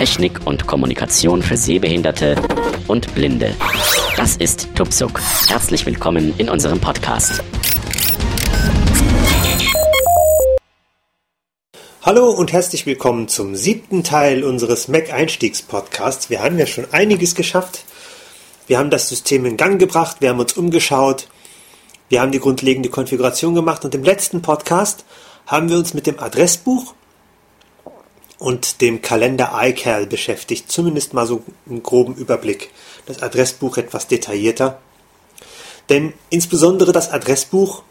Technik und Kommunikation für Sehbehinderte und Blinde. Das ist Tupsuk. Herzlich willkommen in unserem Podcast. Hallo und herzlich willkommen zum siebten Teil unseres Mac-Einstiegs-Podcasts. Wir haben ja schon einiges geschafft. Wir haben das System in Gang gebracht, wir haben uns umgeschaut, wir haben die grundlegende Konfiguration gemacht und im letzten Podcast haben wir uns mit dem Adressbuch und dem Kalender iCal beschäftigt. Zumindest mal so einen groben Überblick. Das Adressbuch etwas detaillierter. Denn insbesondere das Adressbuch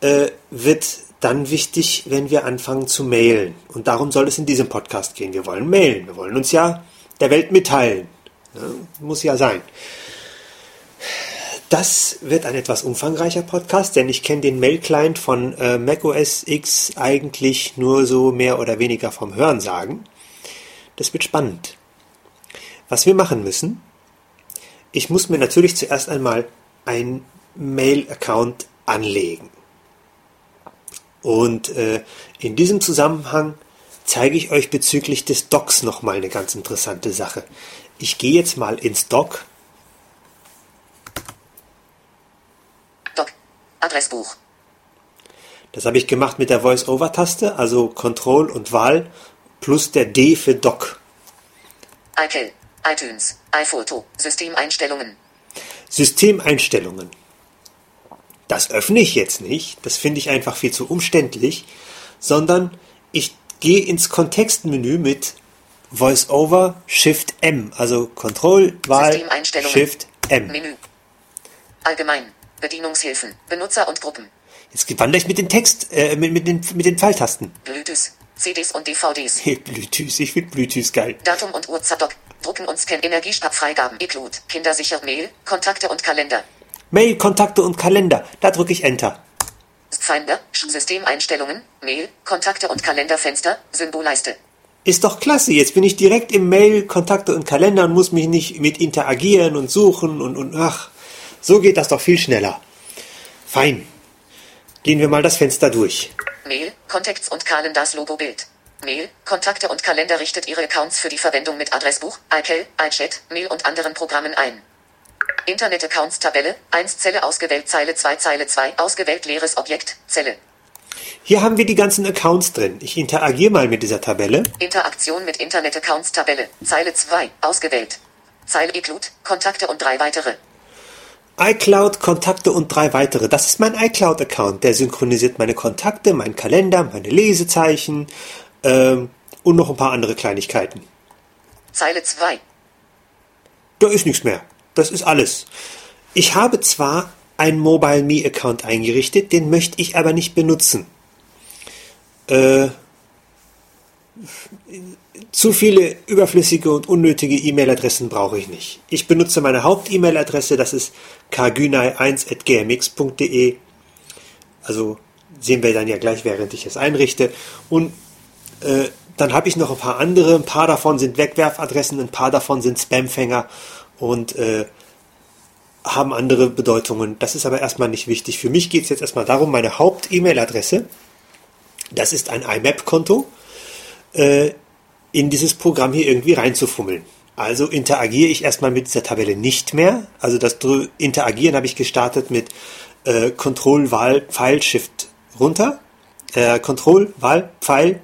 äh, wird dann wichtig, wenn wir anfangen zu mailen. Und darum soll es in diesem Podcast gehen. Wir wollen mailen. Wir wollen uns ja der Welt mitteilen. Ja, muss ja sein. Das wird ein etwas umfangreicher Podcast, denn ich kenne den Mail-Client von äh, macOS X eigentlich nur so mehr oder weniger vom Hörensagen. Das wird spannend. Was wir machen müssen, ich muss mir natürlich zuerst einmal ein Mail-Account anlegen. Und äh, in diesem Zusammenhang zeige ich euch bezüglich des Docs nochmal eine ganz interessante Sache. Ich gehe jetzt mal ins Doc Adressbuch. Das habe ich gemacht mit der Voice-Over-Taste, also Control und Wahl plus der D für Doc. iCal, iTunes, iPhoto, Systemeinstellungen. Systemeinstellungen. Das öffne ich jetzt nicht, das finde ich einfach viel zu umständlich, sondern ich gehe ins Kontextmenü mit VoiceOver Shift M, also Control, Wahl, Shift M. Menü. Allgemein. Bedienungshilfen, Benutzer und Gruppen. Jetzt wandere ich mit den Text, äh, mit, mit, den, mit den Pfeiltasten. Bluetooth, CDs und DVDs. Bluetooth, ich finde Bluetooth geil. Datum und Uhrzeit, Drucken und Scan, Energiesparfreigaben, iCloud, Kindersicher, Mail, Kontakte und Kalender. Mail, Kontakte und Kalender. Da drücke ich Enter. Finder, Systemeinstellungen, Mail, Kontakte und Kalenderfenster, Symbolleiste. Ist doch klasse, jetzt bin ich direkt im Mail, Kontakte und Kalender und muss mich nicht mit interagieren und suchen und, und ach. So geht das doch viel schneller. Fein. Gehen wir mal das Fenster durch. Mail, Kontexts und Kalendars Logo Bild. Mail, Kontakte und Kalender richtet Ihre Accounts für die Verwendung mit Adressbuch, iCal, iChat, Mail und anderen Programmen ein. Internet Accounts Tabelle, 1 Zelle ausgewählt, Zeile 2, Zeile 2, ausgewählt leeres Objekt, Zelle. Hier haben wir die ganzen Accounts drin. Ich interagiere mal mit dieser Tabelle. Interaktion mit Internet Accounts Tabelle, Zeile 2, ausgewählt. Zeile iCloud, Kontakte und drei weitere iCloud, Kontakte und drei weitere. Das ist mein iCloud-Account. Der synchronisiert meine Kontakte, meinen Kalender, meine Lesezeichen ähm, und noch ein paar andere Kleinigkeiten. Zeile 2. Da ist nichts mehr. Das ist alles. Ich habe zwar einen Mobile Me Account eingerichtet, den möchte ich aber nicht benutzen. Äh, zu viele überflüssige und unnötige E-Mail-Adressen brauche ich nicht. Ich benutze meine Haupt-E-Mail-Adresse, das ist kgünei1.gmx.de. Also sehen wir dann ja gleich, während ich es einrichte. Und äh, dann habe ich noch ein paar andere. Ein paar davon sind Wegwerfadressen, ein paar davon sind Spamfänger und äh, haben andere Bedeutungen. Das ist aber erstmal nicht wichtig. Für mich geht es jetzt erstmal darum, meine Haupt-E-Mail-Adresse, das ist ein IMAP-Konto, äh, in dieses Programm hier irgendwie reinzufummeln. Also interagiere ich erstmal mit dieser Tabelle nicht mehr. Also das Interagieren habe ich gestartet mit äh, Control, Wahl, Pfeil, Shift runter. Äh, Control, Wahl, Pfeil.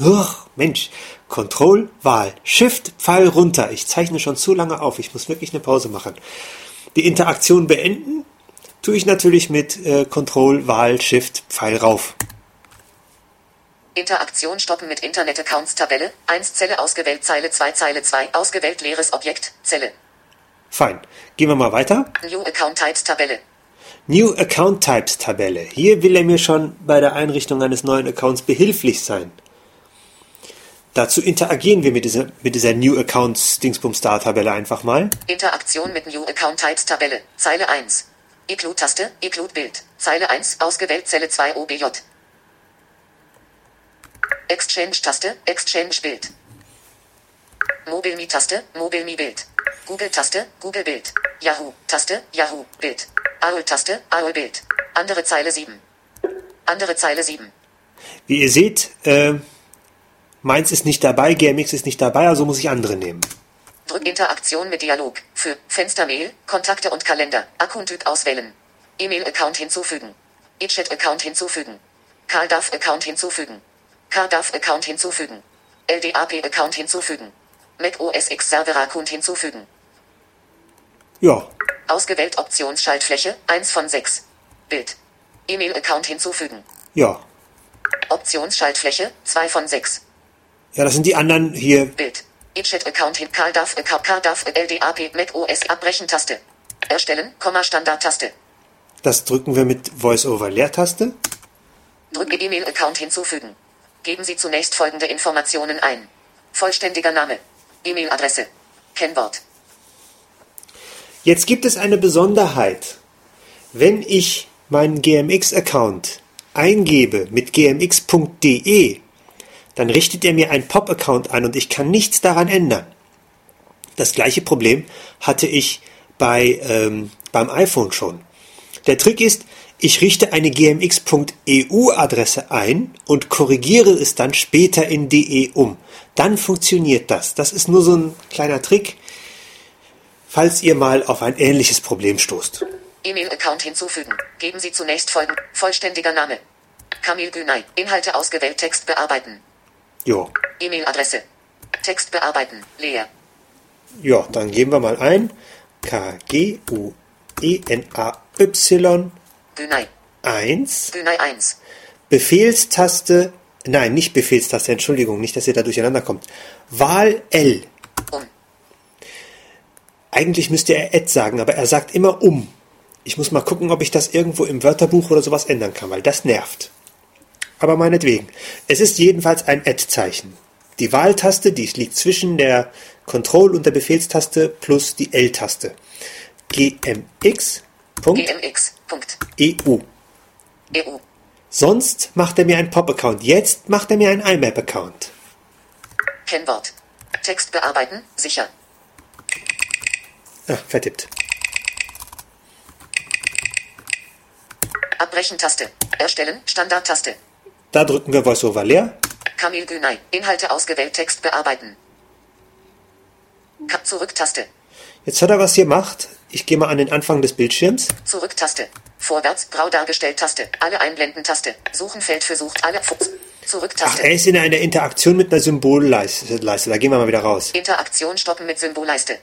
Uch, Mensch. Control, Wahl, Shift, Pfeil runter. Ich zeichne schon zu lange auf. Ich muss wirklich eine Pause machen. Die Interaktion beenden tue ich natürlich mit äh, Control, Wahl, Shift, Pfeil rauf. Interaktion stoppen mit Internet-Accounts Tabelle, 1 Zelle ausgewählt Zeile 2 Zeile 2 ausgewählt leeres Objekt, Zelle. Fein. Gehen wir mal weiter. New Account Types Tabelle. New Account Types Tabelle. Hier will er mir schon bei der Einrichtung eines neuen Accounts behilflich sein. Dazu interagieren wir mit dieser, mit dieser New Accounts Dingsbum Star Tabelle einfach mal. Interaktion mit New Account Types Tabelle. Zeile 1. Include Taste, Include Bild. Zeile 1, ausgewählt Zelle 2 OBJ. Exchange-Taste, Exchange-Bild. MobileMe-Taste, MobileMe-Bild. Google-Taste, Google-Bild. Yahoo-Taste, Yahoo-Bild. AOL-Taste, AOL-Bild. Andere Zeile 7. Andere Zeile 7. Wie ihr seht, äh, meins ist nicht dabei, GMX ist nicht dabei, also muss ich andere nehmen. Drück Interaktion mit Dialog. Für Fenstermail, Kontakte und Kalender. Akkuntyp auswählen. E-Mail-Account hinzufügen. E-Chat-Account hinzufügen. CarDAV-Account hinzufügen. CarDAV-Account hinzufügen. LDAP-Account hinzufügen. Mac OS X Server-Account hinzufügen. Ja, Ausgewählt Optionsschaltfläche 1 von 6. Bild. E-Mail-Account hinzufügen. ja. Optionsschaltfläche 2 von 6. Ja, das sind die anderen hier. Bild. E-Chat-Account hin. CarDAV, Account, CarDAV, LDAP, Mac OS Abbrechen-Taste. Erstellen, Komma Standard-Taste. Das drücken wir mit Voice-over-Leertaste. Drücke E-Mail-Account hinzufügen. Geben Sie zunächst folgende Informationen ein. Vollständiger Name. E-Mail-Adresse. Kennwort. Jetzt gibt es eine Besonderheit. Wenn ich meinen GMX-Account eingebe mit gmx.de, dann richtet er mir einen Pop-Account an und ich kann nichts daran ändern. Das gleiche Problem hatte ich bei, ähm, beim iPhone schon. Der Trick ist, ich richte eine gmx.eu-Adresse ein und korrigiere es dann später in de um. Dann funktioniert das. Das ist nur so ein kleiner Trick, falls ihr mal auf ein ähnliches Problem stoßt. E-Mail-Account hinzufügen. Geben Sie zunächst folgen. Vollständiger Name. Kamil Günay. Inhalte ausgewählt. Text bearbeiten. Jo. E-Mail-Adresse. Text bearbeiten. Leer. Ja, dann geben wir mal ein K-G-U-E-N-A-Y Günay. 1 Günay 1. Befehlstaste, nein, nicht Befehlstaste, Entschuldigung, nicht, dass ihr da durcheinander kommt. Wahl L. Um. Eigentlich müsste er Add sagen, aber er sagt immer um. Ich muss mal gucken, ob ich das irgendwo im Wörterbuch oder sowas ändern kann, weil das nervt. Aber meinetwegen. Es ist jedenfalls ein Add-Zeichen. Die Wahltaste, die liegt zwischen der Control- und der Befehlstaste plus die L-Taste. gmx.eu. GMX. Punkt. EU. Sonst macht er mir einen Pop-Account. Jetzt macht er mir einen IMAP-Account. Kennwort. Text bearbeiten. Sicher. Ah, vertippt. Abbrechen-Taste. Erstellen. Standard-Taste. Da drücken wir VoiceOver leer. Kamil Günay. Inhalte ausgewählt. Text bearbeiten. Zurück-Taste. Jetzt hat er was gemacht. Ich gehe mal an den Anfang des Bildschirms. Zurück-Taste. Vorwärts. Grau dargestellt. Taste. Alle einblenden-Taste. Suchenfeld für Sucht. Alle. Fu- Ach, Zurück-Taste. er ist in einer Interaktion mit einer Symbolleiste. Leiste. Da gehen wir mal wieder raus. Interaktion stoppen mit Symbolleiste.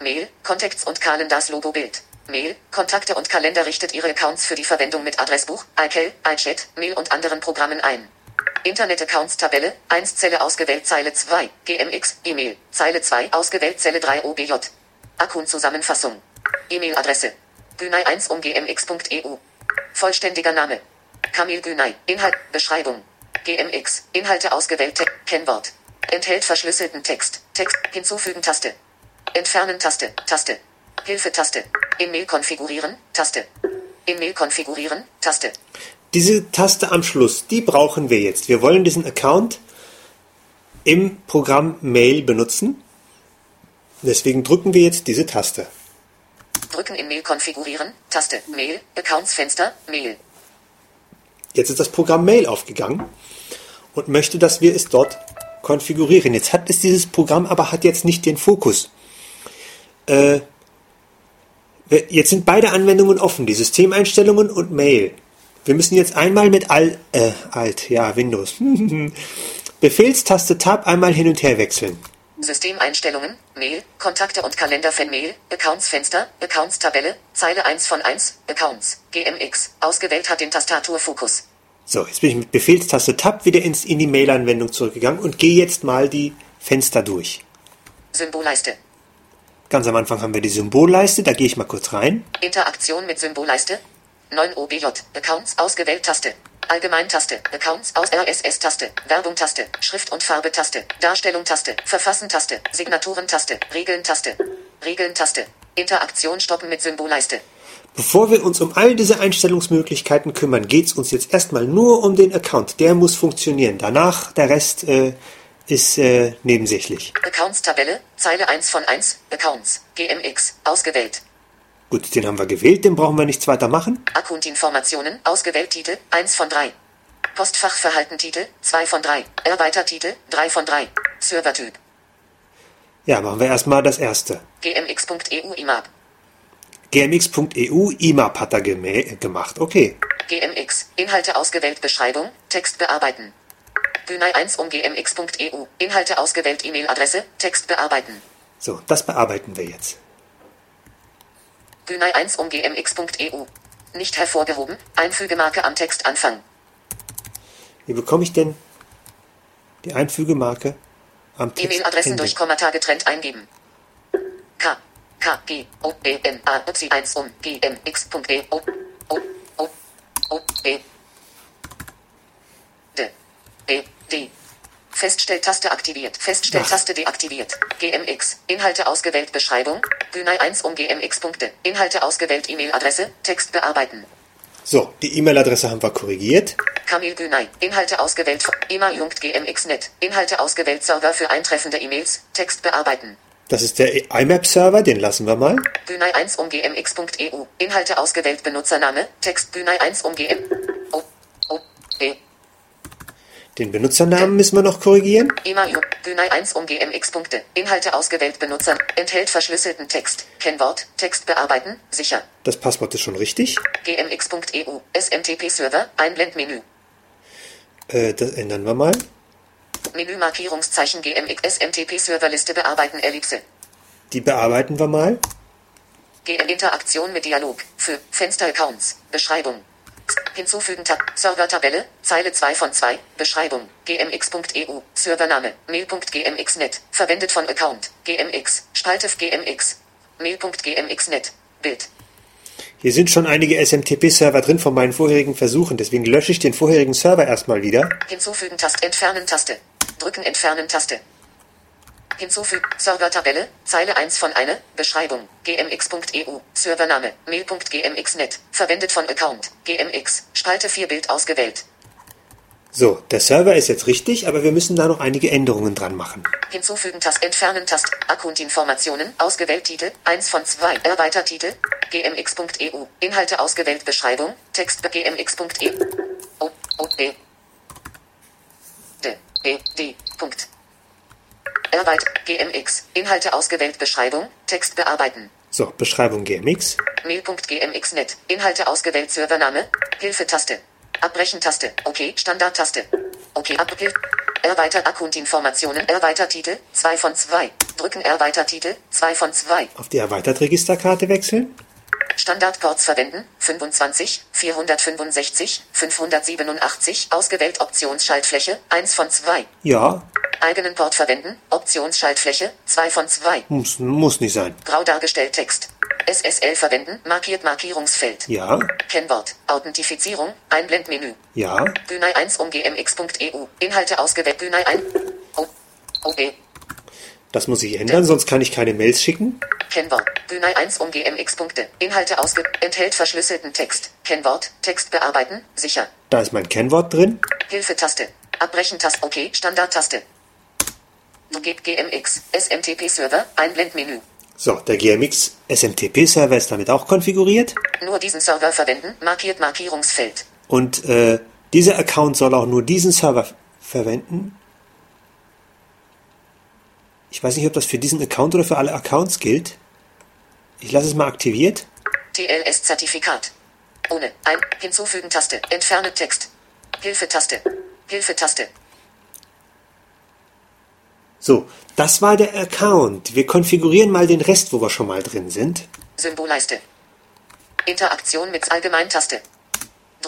Mail, Contacts und Kalendars Logo Bild. Mail, Kontakte und Kalender richtet Ihre Accounts für die Verwendung mit Adressbuch, iCal, iChat, Mail und anderen Programmen ein. Internet-Accounts Tabelle, 1 Zelle ausgewählt Zeile 2, GMX, E-Mail, Zeile 2 ausgewählt Zelle 3 OBJ. Akkun-Zusammenfassung. E-Mail-Adresse. Günay 1 um gmx.eu. Vollständiger Name. Kamil Günay. Inhalt, Beschreibung. GMX. Inhalte ausgewählt. Te- Kennwort. Enthält verschlüsselten Text. Text. Hinzufügen Taste. Entfernen Taste. Taste. Hilfe-Taste. In-Mail konfigurieren. Taste. In-Mail konfigurieren. Taste. Diese Taste am Schluss, die brauchen wir jetzt. Wir wollen diesen Account im Programm Mail benutzen. Deswegen drücken wir jetzt diese Taste. Drücken In-Mail konfigurieren. Taste. Mail. Accounts-Fenster. Mail. Jetzt ist das Programm Mail aufgegangen und möchte, dass wir es dort konfigurieren. Jetzt hat es dieses Programm, aber hat jetzt nicht den Fokus. Äh, jetzt sind beide Anwendungen offen, die Systemeinstellungen und Mail. Wir müssen jetzt einmal mit Al, äh, Alt, ja, Windows. Befehlstaste Tab einmal hin und her wechseln. Systemeinstellungen, Mail, Kontakte und Kalender von Mail, Accounts Fenster, Accounts Tabelle, Zeile 1 von 1, Accounts, GMX, ausgewählt hat den Tastaturfokus. So, jetzt bin ich mit Befehlstaste Tab wieder ins, in die Mail-Anwendung zurückgegangen und gehe jetzt mal die Fenster durch. Symbolleiste. Ganz am Anfang haben wir die Symbolleiste, da gehe ich mal kurz rein. Interaktion mit Symbolleiste. 9 OBJ, Accounts ausgewählt Taste. Allgemein-Taste, Accounts aus RSS-Taste, Werbung-Taste, Schrift- und Farbe-Taste, Darstellung-Taste, Verfassen-Taste, Signaturen-Taste, Regeln-Taste, Regeln-Taste, Interaktion stoppen mit Symbolleiste. Bevor wir uns um all diese Einstellungsmöglichkeiten kümmern, geht es uns jetzt erstmal nur um den Account. Der muss funktionieren. Danach, der Rest äh, ist äh, nebensächlich. Accounts-Tabelle, Zeile 1 von 1, Accounts, GMX, ausgewählt. Gut, den haben wir gewählt, den brauchen wir nichts weiter machen. Account-Informationen, ausgewählt Titel, 1 von 3. Postfachverhalten Titel 2 von 3. Erweitertitel 3 von 3. Servertyp Ja, machen wir erstmal das erste. gmx.eu IMAP. gmx.eu IMAP hat er gemacht. Okay. GMX. Inhalte ausgewählt Beschreibung. Text bearbeiten. Günei 1 um gmx.eu. Inhalte ausgewählt E-Mail-Adresse. Text bearbeiten. So, das bearbeiten wir jetzt. Günei 1 um gmx.eu. Nicht hervorgehoben. Einfügemarke am Textanfang. Wie bekomme ich denn die Einfügemarke am E-Mail-Adressen durch? Kommata getrennt eingeben. K. K. G. O. E. N. A. C. 1 um gmx.eu. O. O. O. O. E. D. E. D. Feststelltaste aktiviert. Feststelltaste deaktiviert. GMX. Inhalte ausgewählt. Beschreibung. Günei 1 um GMX Punkte. Inhalte ausgewählt. E-Mail-Adresse. Text bearbeiten. So, die E-Mail-Adresse haben wir korrigiert. Kamil Günay. Inhalte ausgewählt. ema.gmx.net. Inhalte ausgewählt. Server für eintreffende E-Mails. Text bearbeiten. Das ist der IMAP-Server, den lassen wir mal. Günay 1 um gmx.eu. Inhalte ausgewählt. Benutzername. Text Günay 1 um gm. O. O. E. Den Benutzernamen müssen wir noch korrigieren. Ema Günay 1 um gmx Punkte. Inhalte ausgewählt. Benutzer. Enthält verschlüsselten Text. Kennwort. Text bearbeiten. Sicher. Das Passwort ist schon richtig. gmx.eu. SMTP-Server. Einblendmenü. Äh, das ändern wir mal. Menü Markierungszeichen GMX SMTP-Serverliste bearbeiten. Ellipse. Die bearbeiten wir mal. GM Interaktion mit Dialog. Für Fenster-Accounts. Beschreibung. Hinzufügen Tab. Server-Tabelle. Zeile 2 von 2. Beschreibung. gmx.eu. Servername. Mail.gmx.net. Verwendet von Account. gmx. Spalte gmx. Mail.gmx.net. Bild. Hier sind schon einige SMTP-Server drin von meinen vorherigen Versuchen, deswegen lösche ich den vorherigen Server erstmal wieder. Hinzufügen Taste. Entfernen Taste. Drücken Entfernen Taste. Hinzufügen. Server-Tabelle. Zeile 1 von 1. Beschreibung. gmx.eu. Servername. Mail.gmx.net. Verwendet von Account. gmx. Spalte 4 Bild ausgewählt. So, der Server ist jetzt richtig, aber wir müssen da noch einige Änderungen dran machen. Hinzufügen Taste. Entfernen Taste. Account-Informationen. Ausgewählt Titel. 1 von 2. Erweitertitel. gmx.eu. Inhalte ausgewählt. Beschreibung. Text. gmx.eu. O. O. E. D. E. D. Punkt. Erweit. gmx. Inhalte ausgewählt. Beschreibung. Text bearbeiten. So, Beschreibung GMX. Mail.gmx.net. Inhalte ausgewählt. Servername. Hilfe-Taste. Abbrechen-Taste. Okay. Standard-Taste. Okay. Abhil. Erweitert Account-Informationen. Erweitertitel. 2 von 2. Drücken Erweitertitel. 2 von 2. Auf die Erweitert-Registerkarte wechseln. Standardports verwenden. 25, 465, 587. Ausgewählt Optionsschaltfläche. 1 von 2. Ja, Eigenen Port verwenden. Optionsschaltfläche. 2 von 2. muss, muss nicht sein. Grau dargestellt Text. SSL verwenden. Markiert Markierungsfeld. Ja, Kennwort. Authentifizierung. Einblendmenü. ja, Günei 1 um gmx.eu. Inhalte ausgewählt. Günei 1. O. O. E. das muss ich ändern, sonst kann ich keine Mails schicken. Kennwort. Günei 1 um gmx. Inhalte ausge. Enthält verschlüsselten Text. Kennwort. Text bearbeiten. Sicher. Da ist mein Kennwort drin. Hilfe-Taste. Abbrechen-Taste. Okay. Standard-Taste. GMX. SMTP-Server. Einblendmenü. So, der GMX SMTP-Server ist damit auch konfiguriert. Nur diesen Server verwenden. Markiert Markierungsfeld. Und äh, dieser Account soll auch nur diesen Server verwenden. Ich weiß nicht, ob das für diesen Account oder für alle Accounts gilt. Ich lasse es mal aktiviert. TLS-Zertifikat. Ohne. Ein. Hinzufügen Taste. Entferne Text. Hilfe-Taste. Hilfe-Taste. So, das war der Account. Wir konfigurieren mal den Rest, wo wir schon mal drin sind. Symbolleiste. Interaktion mit Allgemeintaste.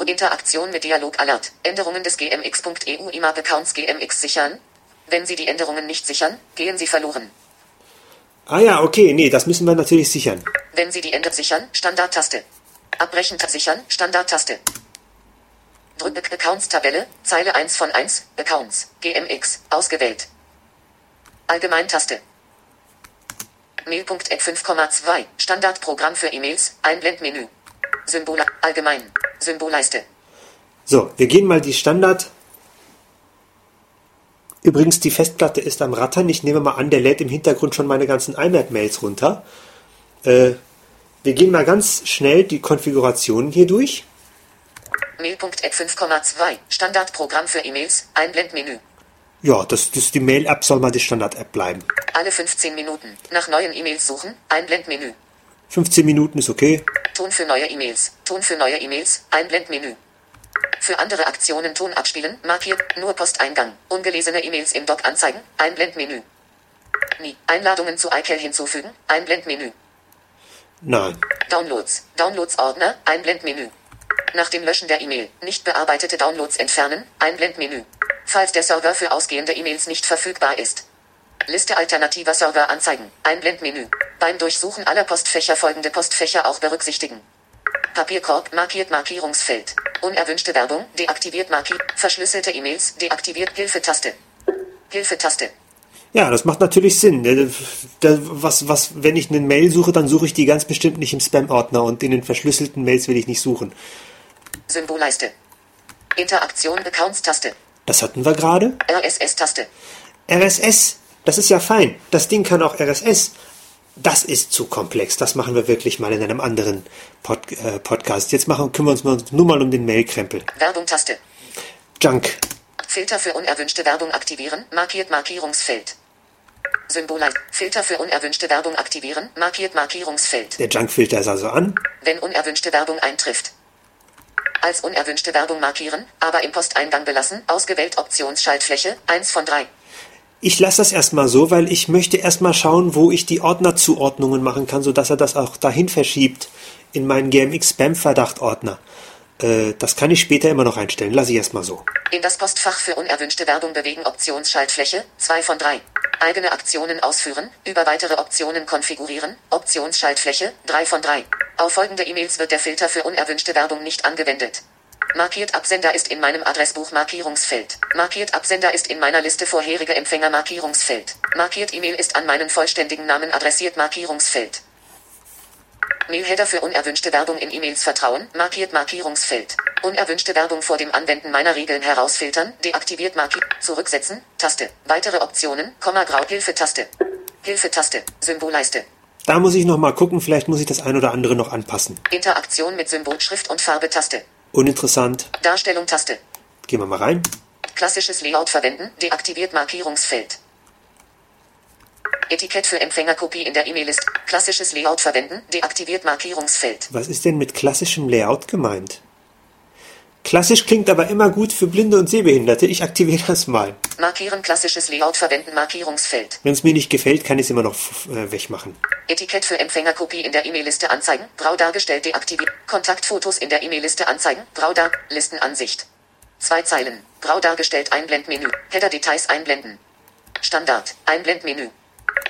Interaktion mit Dialog Alert. Änderungen des gmx.eu IMAP Accounts GMX sichern. Wenn Sie die Änderungen nicht sichern, gehen Sie verloren. Ah ja, okay, nee, das müssen wir natürlich sichern. Wenn Sie die Änderungen sichern, Standardtaste. Abbrechen sichern, Standardtaste. Drücke Accounts-Tabelle, Zeile 1 von 1, Accounts, GMX, ausgewählt. Allgemeintaste. Mail.app 5,2, Standardprogramm für E-Mails, Einblendmenü. Symbol, allgemein, Symbolleiste. So, wir gehen mal die Standard. Übrigens, die Festplatte ist am Rattern. Ich nehme mal an, der lädt im Hintergrund schon meine ganzen IMAP-Mails runter. Äh, wir gehen mal ganz schnell die Konfigurationen hier durch. Mail.app 5,2. Standardprogramm für E-Mails. Einblendmenü. Ja, das, das die Mail-App soll mal die Standard-App bleiben. Alle 15 Minuten. Nach neuen E-Mails suchen. Einblendmenü. 15 Minuten ist okay. Ton für neue E-Mails. Ton für neue E-Mails. Einblendmenü. Für andere Aktionen Ton abspielen. Markiert. Nur Posteingang. Ungelesene E-Mails im Doc anzeigen. Einblendmenü. Nie. Einladungen zu iCal hinzufügen. Einblendmenü. Nein. Downloads. Downloads-Ordner. Einblendmenü. Nach dem Löschen der E-Mail. Nicht bearbeitete Downloads entfernen. Einblendmenü. Falls der Server für ausgehende E-Mails nicht verfügbar ist. Liste alternativer Server anzeigen. Einblendmenü. Beim Durchsuchen aller Postfächer folgende Postfächer auch berücksichtigen. Papierkorb markiert Markierungsfeld. Unerwünschte Werbung deaktiviert markiert. Verschlüsselte E-Mails deaktiviert Hilfetaste. Hilfetaste. Ja, das macht natürlich Sinn. Da- Was, was, wenn ich eine Mail suche, dann suche ich die ganz bestimmt nicht im Spam-Ordner und in den verschlüsselten Mails will ich nicht suchen. Symbolleiste. Interaktion Accounts-Taste. Das hatten wir gerade. RSS-Taste. RSS, das ist ja fein. Das Ding kann auch RSS. Das ist zu komplex. Das machen wir wirklich mal in einem anderen Pod, äh, Podcast. Jetzt machen, kümmern wir uns nur mal um den Mailkrempel. Werbung-Taste. Junk. Filter für unerwünschte Werbung aktivieren. Markiert Markierungsfeld. Symbol Filter für unerwünschte Werbung aktivieren. Markiert Markierungsfeld. Der Junkfilter ist also an. Wenn unerwünschte Werbung eintrifft. Als unerwünschte Werbung markieren, aber im Posteingang belassen. Ausgewählt Optionsschaltfläche 1 von 3. Ich lasse das erstmal so, weil ich möchte erstmal schauen, wo ich die Ordnerzuordnungen machen kann, sodass er das auch dahin verschiebt in meinen GMX-Spam-Verdacht-Ordner. Äh, das kann ich später immer noch einstellen. Lasse ich erstmal so. In das Postfach für unerwünschte Werbung bewegen Optionsschaltfläche 2 von 3. Eigene Aktionen ausführen, über weitere Optionen konfigurieren, Optionsschaltfläche 3 von 3. Auf folgende E-Mails wird der Filter für unerwünschte Werbung nicht angewendet. Markiert Absender ist in meinem Adressbuch Markierungsfeld. Markiert Absender ist in meiner Liste vorherige Empfänger Markierungsfeld. Markiert E-Mail ist an meinen vollständigen Namen adressiert Markierungsfeld. Mailheader für unerwünschte Werbung in E-Mails vertrauen, markiert Markierungsfeld. Unerwünschte Werbung vor dem Anwenden meiner Regeln herausfiltern, deaktiviert markiert, zurücksetzen, Taste. Weitere Optionen, Komma Grau, Hilfetaste. Hilfetaste, Symbolleiste. Da muss ich noch mal gucken, vielleicht muss ich das ein oder andere noch anpassen. Interaktion mit Symbol, Schrift und Farbe Taste. Uninteressant. Darstellung Taste. Gehen wir mal rein. Klassisches Layout verwenden, deaktiviert Markierungsfeld. Etikett für Empfängerkopie in der E-Mail-List. Klassisches Layout verwenden, deaktiviert Markierungsfeld. Was ist denn mit klassischem Layout gemeint? Klassisch klingt aber immer gut für Blinde und Sehbehinderte. Ich aktiviere das mal. Markieren klassisches Layout verwenden Markierungsfeld. Wenn es mir nicht gefällt, kann ich es immer noch äh, wegmachen. Etikett für Empfängerkopie in der E-Mail-Liste anzeigen. Grau dargestellt deaktiviert. Kontaktfotos in der E-Mail-Liste anzeigen. Grau dar. Listenansicht. Zwei Zeilen. Grau dargestellt Einblendmenü. Header-Details einblenden. Standard. Einblendmenü.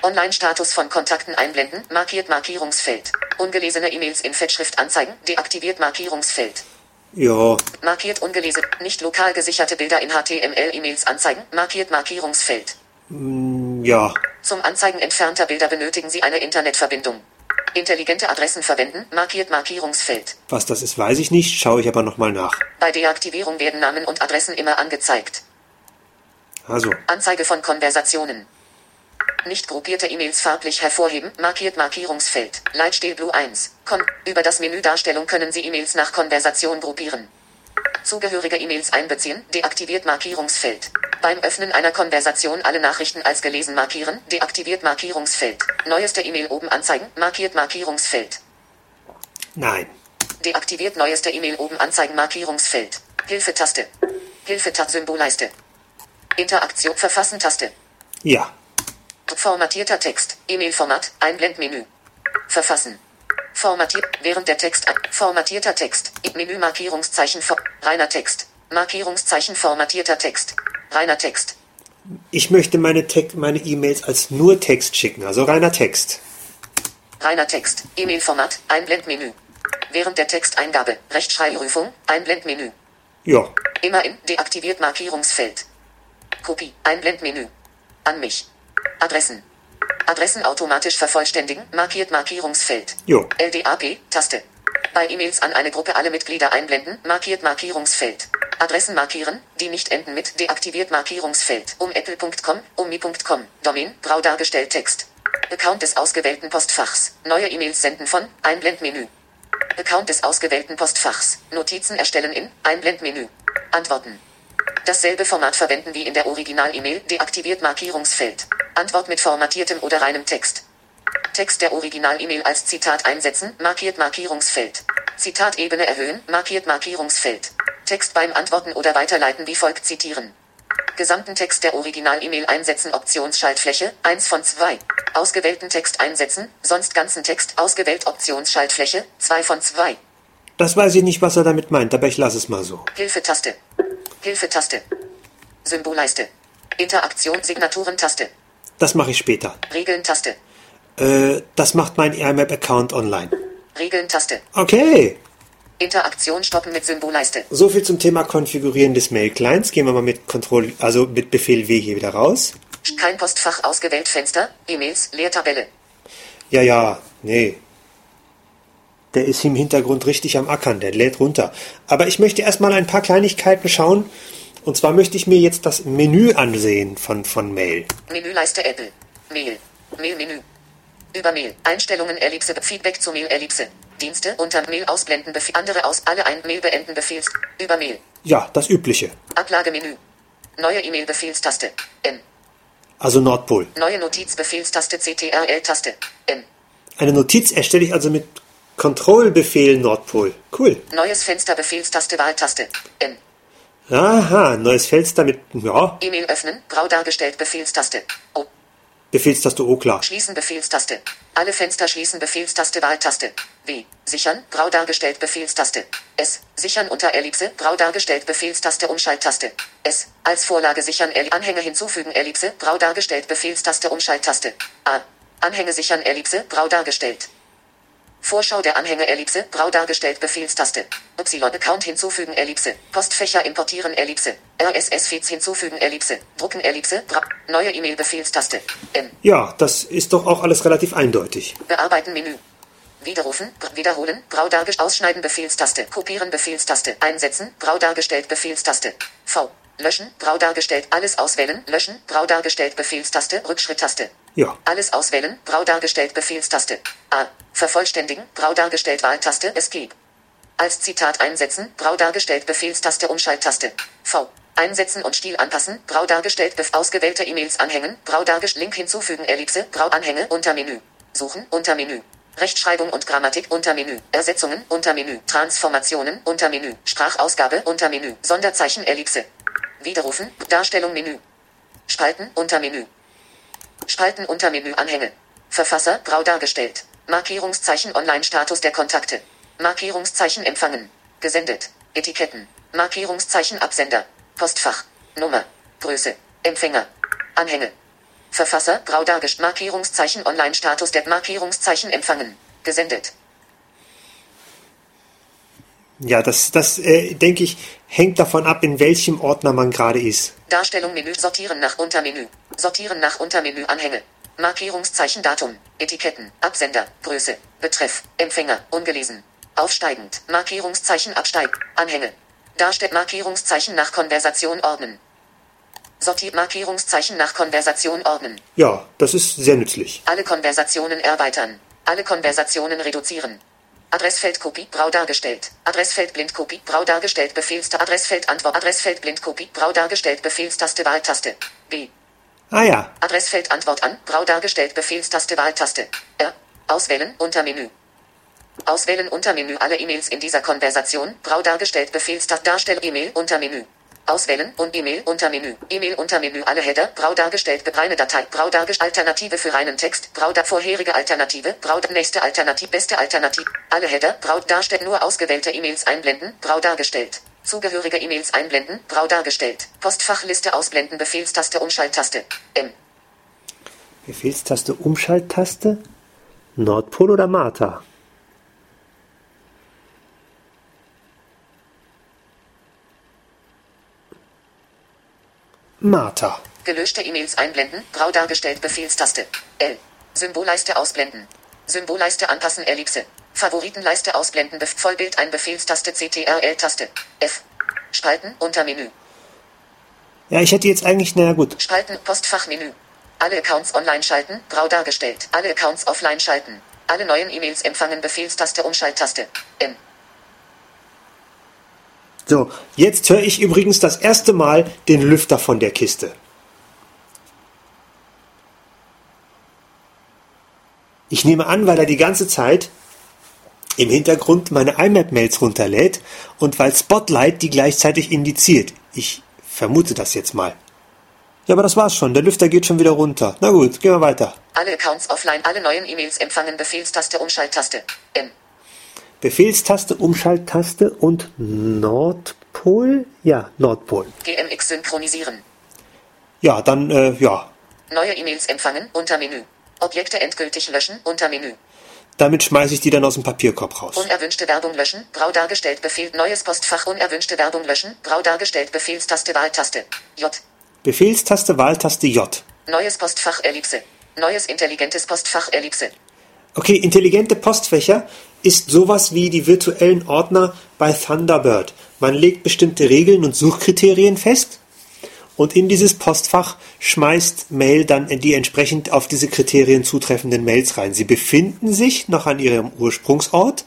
Online-Status von Kontakten einblenden. Markiert Markierungsfeld. Ungelesene E-Mails in Fettschrift anzeigen. Deaktiviert Markierungsfeld. Ja, Markiert ungelesen. Nicht lokal gesicherte Bilder in HTML-E-Mails anzeigen. Markiert Markierungsfeld. ja. Zum Anzeigen entfernter Bilder benötigen Sie eine Internetverbindung. Intelligente Adressen verwenden, markiert Markierungsfeld. Was das ist, weiß ich nicht. Schaue ich aber noch mal nach. Bei Deaktivierung werden Namen und Adressen immer angezeigt. Also, Anzeige von Konversationen. Nicht gruppierte E-Mails farblich hervorheben, markiert Markierungsfeld. Leitstil Blue 1. Kon Über das Menü Darstellung können Sie E-Mails nach Konversation gruppieren. Zugehörige E-Mails einbeziehen, deaktiviert Markierungsfeld. Beim Öffnen einer Konversation alle Nachrichten als gelesen markieren, deaktiviert Markierungsfeld. Neueste E-Mail oben anzeigen, markiert Markierungsfeld. nein. Deaktiviert neueste E-Mail oben anzeigen Markierungsfeld. Hilfetaste. Hilfetaste Symbolleiste. Interaktion Verfassen Taste. Ja. Formatierter Text. E-Mail-Format. Einblendmenü. Verfassen. Formatiert. Während der Text. Formatierter Text. Menü Markierungszeichen. Reiner Text. Markierungszeichen formatierter Text. Reiner Text. Ich möchte meine Tec- meine E-Mails als nur Text schicken, also reiner Text. Reiner Text. E-Mail-Format. Einblendmenü. Während der Texteingabe. Rechtschreibprüfung. Einblendmenü. Ja. Immer in deaktiviert Markierungsfeld. Kopie. Einblendmenü. An mich. Adressen. Adressen automatisch vervollständigen. Markiert Markierungsfeld. Jo. LDAP. Taste. Bei E-Mails an eine Gruppe alle Mitglieder einblenden. Markiert Markierungsfeld. Adressen markieren, die nicht enden mit deaktiviert Markierungsfeld. Um apple.com, um mi.com. Domain, grau dargestellt Text. Account des ausgewählten Postfachs. Neue E-Mails senden von, Einblendmenü. Account des ausgewählten Postfachs. Notizen erstellen in Einblendmenü. Antworten. Dasselbe Format verwenden wie in der Original-E-Mail. Deaktiviert Markierungsfeld. Antwort mit formatiertem oder reinem Text. Text der Original-E-Mail als Zitat einsetzen. Markiert Markierungsfeld. Zitatebene erhöhen. Markiert Markierungsfeld. Text beim Antworten oder Weiterleiten wie folgt zitieren. Gesamten Text der Original-E-Mail einsetzen. Optionsschaltfläche 1 von 2. Ausgewählten Text einsetzen. Sonst ganzen Text ausgewählt. Optionsschaltfläche 2 von 2. Das weiß ich nicht, was er damit meint, aber ich lasse es mal so. Hilfetaste. Hilfetaste. Symbolleiste. Interaktion Signaturentaste. Das mache ich später. Regeln-Taste. Äh, das macht mein IMAP-Account online. Regeln-Taste. Okay. Interaktion stoppen mit Symbolleiste. So viel zum Thema Konfigurieren des Mail-Clients. Gehen wir mal mit Control, also mit Befehl W hier wieder raus. Kein Postfach ausgewählt Fenster. E-Mails. Leertabelle. Ja, ja, nee. Der ist im Hintergrund richtig am Ackern, der lädt runter. Aber ich möchte erstmal ein paar Kleinigkeiten schauen. Und zwar möchte ich mir jetzt das Menü ansehen von, von Mail. Menüleiste Apple. Mail. Mail-Menü. Über Mail. Einstellungen Ellipse. Feedback zu Mail Ellipse. Dienste unter Mail ausblenden. Befehl. Andere aus. Alle ein. Mail beenden. Befehls. Über Mail. Ja, das Übliche. Ablagemenü. Neue E-Mail Befehlstaste. N. Also Nordpol. Neue Notiz Befehlstaste CTRL-Taste. N. Eine Notiz erstelle ich also mit Kontrollbefehl Nordpol. Cool. Neues Fenster Befehlstaste Wahltaste. N. Aha, neues Fenster mit, ja, E-Mail öffnen. Grau dargestellt Befehlstaste. O. Befehlstaste O klar. Schließen Befehlstaste. Alle Fenster schließen Befehlstaste Wahltaste. W. Sichern. Grau dargestellt Befehlstaste. S. Sichern unter Ellipse. Grau dargestellt Befehlstaste Umschalttaste. S. Als Vorlage sichern Elli Anhänge hinzufügen Ellipse. Grau dargestellt Befehlstaste Umschalttaste. A. Anhänge sichern Ellipse. Grau dargestellt. Vorschau der Anhänge Ellipse, grau dargestellt Befehlstaste. Y Account hinzufügen Ellipse. Postfächer importieren Ellipse. RSS-Feeds hinzufügen Ellipse. Drucken Ellipse. Bra Neue E-Mail Befehlstaste. M. Ja, das ist doch auch alles relativ eindeutig. Bearbeiten Menü. Widerrufen, wiederholen, grau dargestellt, ausschneiden Befehlstaste, kopieren Befehlstaste, einsetzen, grau dargestellt Befehlstaste. V. Löschen, grau dargestellt, alles auswählen, löschen, grau dargestellt Befehlstaste, Rückschritttaste. Ja, Alles auswählen, grau dargestellt Befehlstaste. A. Vervollständigen, grau dargestellt Wahltaste, Escape. Als Zitat einsetzen, grau dargestellt Befehlstaste, Umschalttaste. V. Einsetzen und Stil anpassen, grau dargestellt, bef ausgewählte E-Mails anhängen, grau dargestellt, Link hinzufügen, Ellipse, grau Anhänge, Untermenü. Suchen, Untermenü. Rechtschreibung und Grammatik, Untermenü. Ersetzungen, Untermenü. Transformationen, Untermenü. Sprachausgabe, Untermenü. Sonderzeichen, Ellipse. Widerrufen, Darstellung, Menü. Spalten, Untermenü. Spalten Untermenü Anhänge. Verfasser grau dargestellt. Markierungszeichen Online-Status der Kontakte. Markierungszeichen empfangen. Gesendet. Etiketten. Markierungszeichen Absender. Postfach. Nummer. Größe. Empfänger. Anhänge. Verfasser grau dargestellt. Markierungszeichen Online-Status der Markierungszeichen empfangen. Gesendet. ja, das, das äh, denke ich, hängt davon ab, in welchem Ordner man gerade ist. Darstellung Menü sortieren nach Untermenü. Sortieren nach Untermenü Anhänge. Markierungszeichen Datum. Etiketten. Absender. Größe. Betreff. Empfänger. Ungelesen. Aufsteigend. Markierungszeichen absteig. Anhänge. Darstell Markierungszeichen nach Konversation ordnen. Sortiert Markierungszeichen nach Konversation ordnen. Ja, das ist sehr nützlich. Alle Konversationen erweitern. Alle Konversationen reduzieren. Adressfeld Kopie grau dargestellt. Adressfeld Blindkopie grau dargestellt Befehlstaste Adressfeld Antwort Adressfeld Blindkopie grau dargestellt Befehlstaste Wahltaste. B. Ah ja, Adressfeld Antwort an, grau dargestellt. Befehlstaste Wahltaste. R. Auswählen. Untermenü. Auswählen. Untermenü. Alle E-Mails in dieser Konversation, grau dargestellt. Befehlstaste. Darstell E-Mail Untermenü. Auswählen und E-Mail Untermenü. E-Mail Untermenü alle Header, grau dargestellt reine Datei, grau dargestellt Alternative für reinen Text, grau da vorherige Alternative, grau nächste Alternative, beste Alternative, alle Header, grau darstellt nur ausgewählte E-Mails einblenden, grau dargestellt. Zugehörige E-Mails einblenden, grau dargestellt. Postfachliste ausblenden, Befehlstaste Umschalttaste. M. Befehlstaste Umschalttaste. Nordpol oder Martha? Martha. Gelöschte E-Mails einblenden, grau dargestellt Befehlstaste. L. Symbolleiste ausblenden. Symbolleiste anpassen Ellipse. Favoritenleiste ausblenden Bef Vollbild ein Befehlstaste CTRL-Taste. F. Spalten Untermenü. Ja, ich hätte jetzt eigentlich, naja gut. Spalten Postfachmenü. Alle Accounts online schalten, grau dargestellt. Alle Accounts offline schalten. Alle neuen E-Mails empfangen Befehlstaste Umschalttaste. M. So, jetzt höre ich übrigens das erste Mal den Lüfter von der Kiste. Ich nehme an, weil er die ganze Zeit im Hintergrund meine IMAP-Mails runterlädt und weil Spotlight die gleichzeitig indiziert. Ich vermute das jetzt mal. Ja, aber das war's schon. Der Lüfter geht schon wieder runter. Na gut, gehen wir weiter. Alle Accounts offline, alle neuen E-Mails empfangen Befehlstaste Umschalttaste. M. Befehlstaste, Umschalttaste und Nordpol? Ja, Nordpol. GMX synchronisieren. Ja, dann, äh, ja. Neue E-Mails empfangen, Untermenü. Objekte endgültig löschen, Untermenü. Damit schmeiße ich die dann aus dem Papierkorb raus. Unerwünschte Werbung löschen, grau dargestellt Befehl, neues Postfach, unerwünschte Werbung löschen, grau dargestellt Befehlstaste Wahltaste. J. Befehlstaste, Wahltaste J. Neues Postfach Ellipse. Neues intelligentes Postfach Ellipse. Okay, intelligente Postfächer ist sowas wie die virtuellen Ordner bei Thunderbird. Man legt bestimmte Regeln und Suchkriterien fest und in dieses Postfach schmeißt Mail dann die entsprechend auf diese Kriterien zutreffenden Mails rein. Sie befinden sich noch an ihrem Ursprungsort,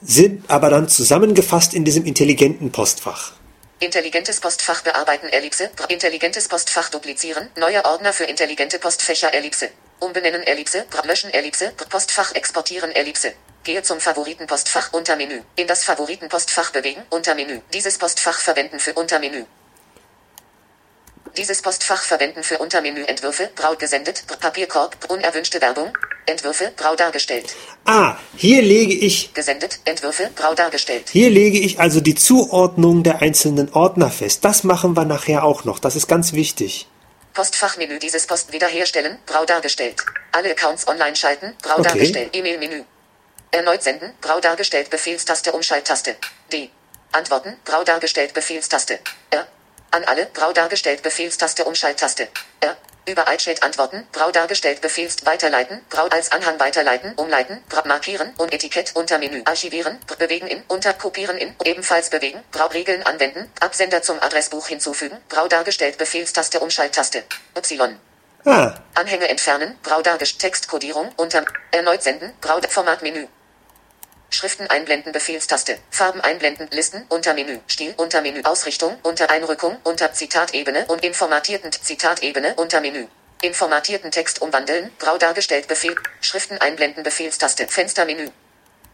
sind aber dann zusammengefasst in diesem intelligenten Postfach. Intelligentes Postfach bearbeiten Ellipse. Intelligentes Postfach duplizieren. Neuer Ordner für intelligente Postfächer Ellipse. Umbenennen Ellipse. Löschen Ellipse. Postfach exportieren Ellipse. Gehe zum Favoritenpostfach Untermenü. In das Favoritenpostfach bewegen. Untermenü. Dieses Postfach verwenden für Untermenü. Dieses Postfach verwenden für Untermenü-Entwürfe, grau gesendet, Papierkorb, unerwünschte Werbung, Entwürfe, grau dargestellt. Ah, hier lege ich, Gesendet, Entwürfe, grau dargestellt. hier lege ich also die Zuordnung der einzelnen Ordner fest. Das machen wir nachher auch noch. Das ist ganz wichtig. Postfachmenü dieses Post wiederherstellen, grau dargestellt. Alle Accounts online schalten, grau Okay. dargestellt. E-Mail-Menü. Erneut senden, grau dargestellt, Befehlstaste, Umschalttaste. D. Antworten, grau dargestellt, Befehlstaste. R. An alle, grau dargestellt, Befehlstaste, Umschalttaste. R. Über iChat antworten, grau dargestellt, Befehlst weiterleiten, grau als Anhang weiterleiten, umleiten, grau markieren. Und Etikett unter Menü. Archivieren, bewegen in, unter kopieren in, ebenfalls bewegen, grau Regeln. Anwenden, Absender zum Adressbuch hinzufügen, grau dargestellt, Befehlstaste, Umschalttaste. Y. Ah, Anhänge entfernen, grau dargestellt, Textkodierung, unter, erneut senden, grau Formatmenü. Schriften einblenden, Befehlstaste, Farben einblenden, Listen, Untermenü, Stil, Untermenü, Ausrichtung, unter Einrückung, unter Zitatebene und in formatierten Zitatebene, Untermenü. In formatierten Text umwandeln, grau dargestellt, Befehl, Schriften einblenden, Befehlstaste, Fenstermenü.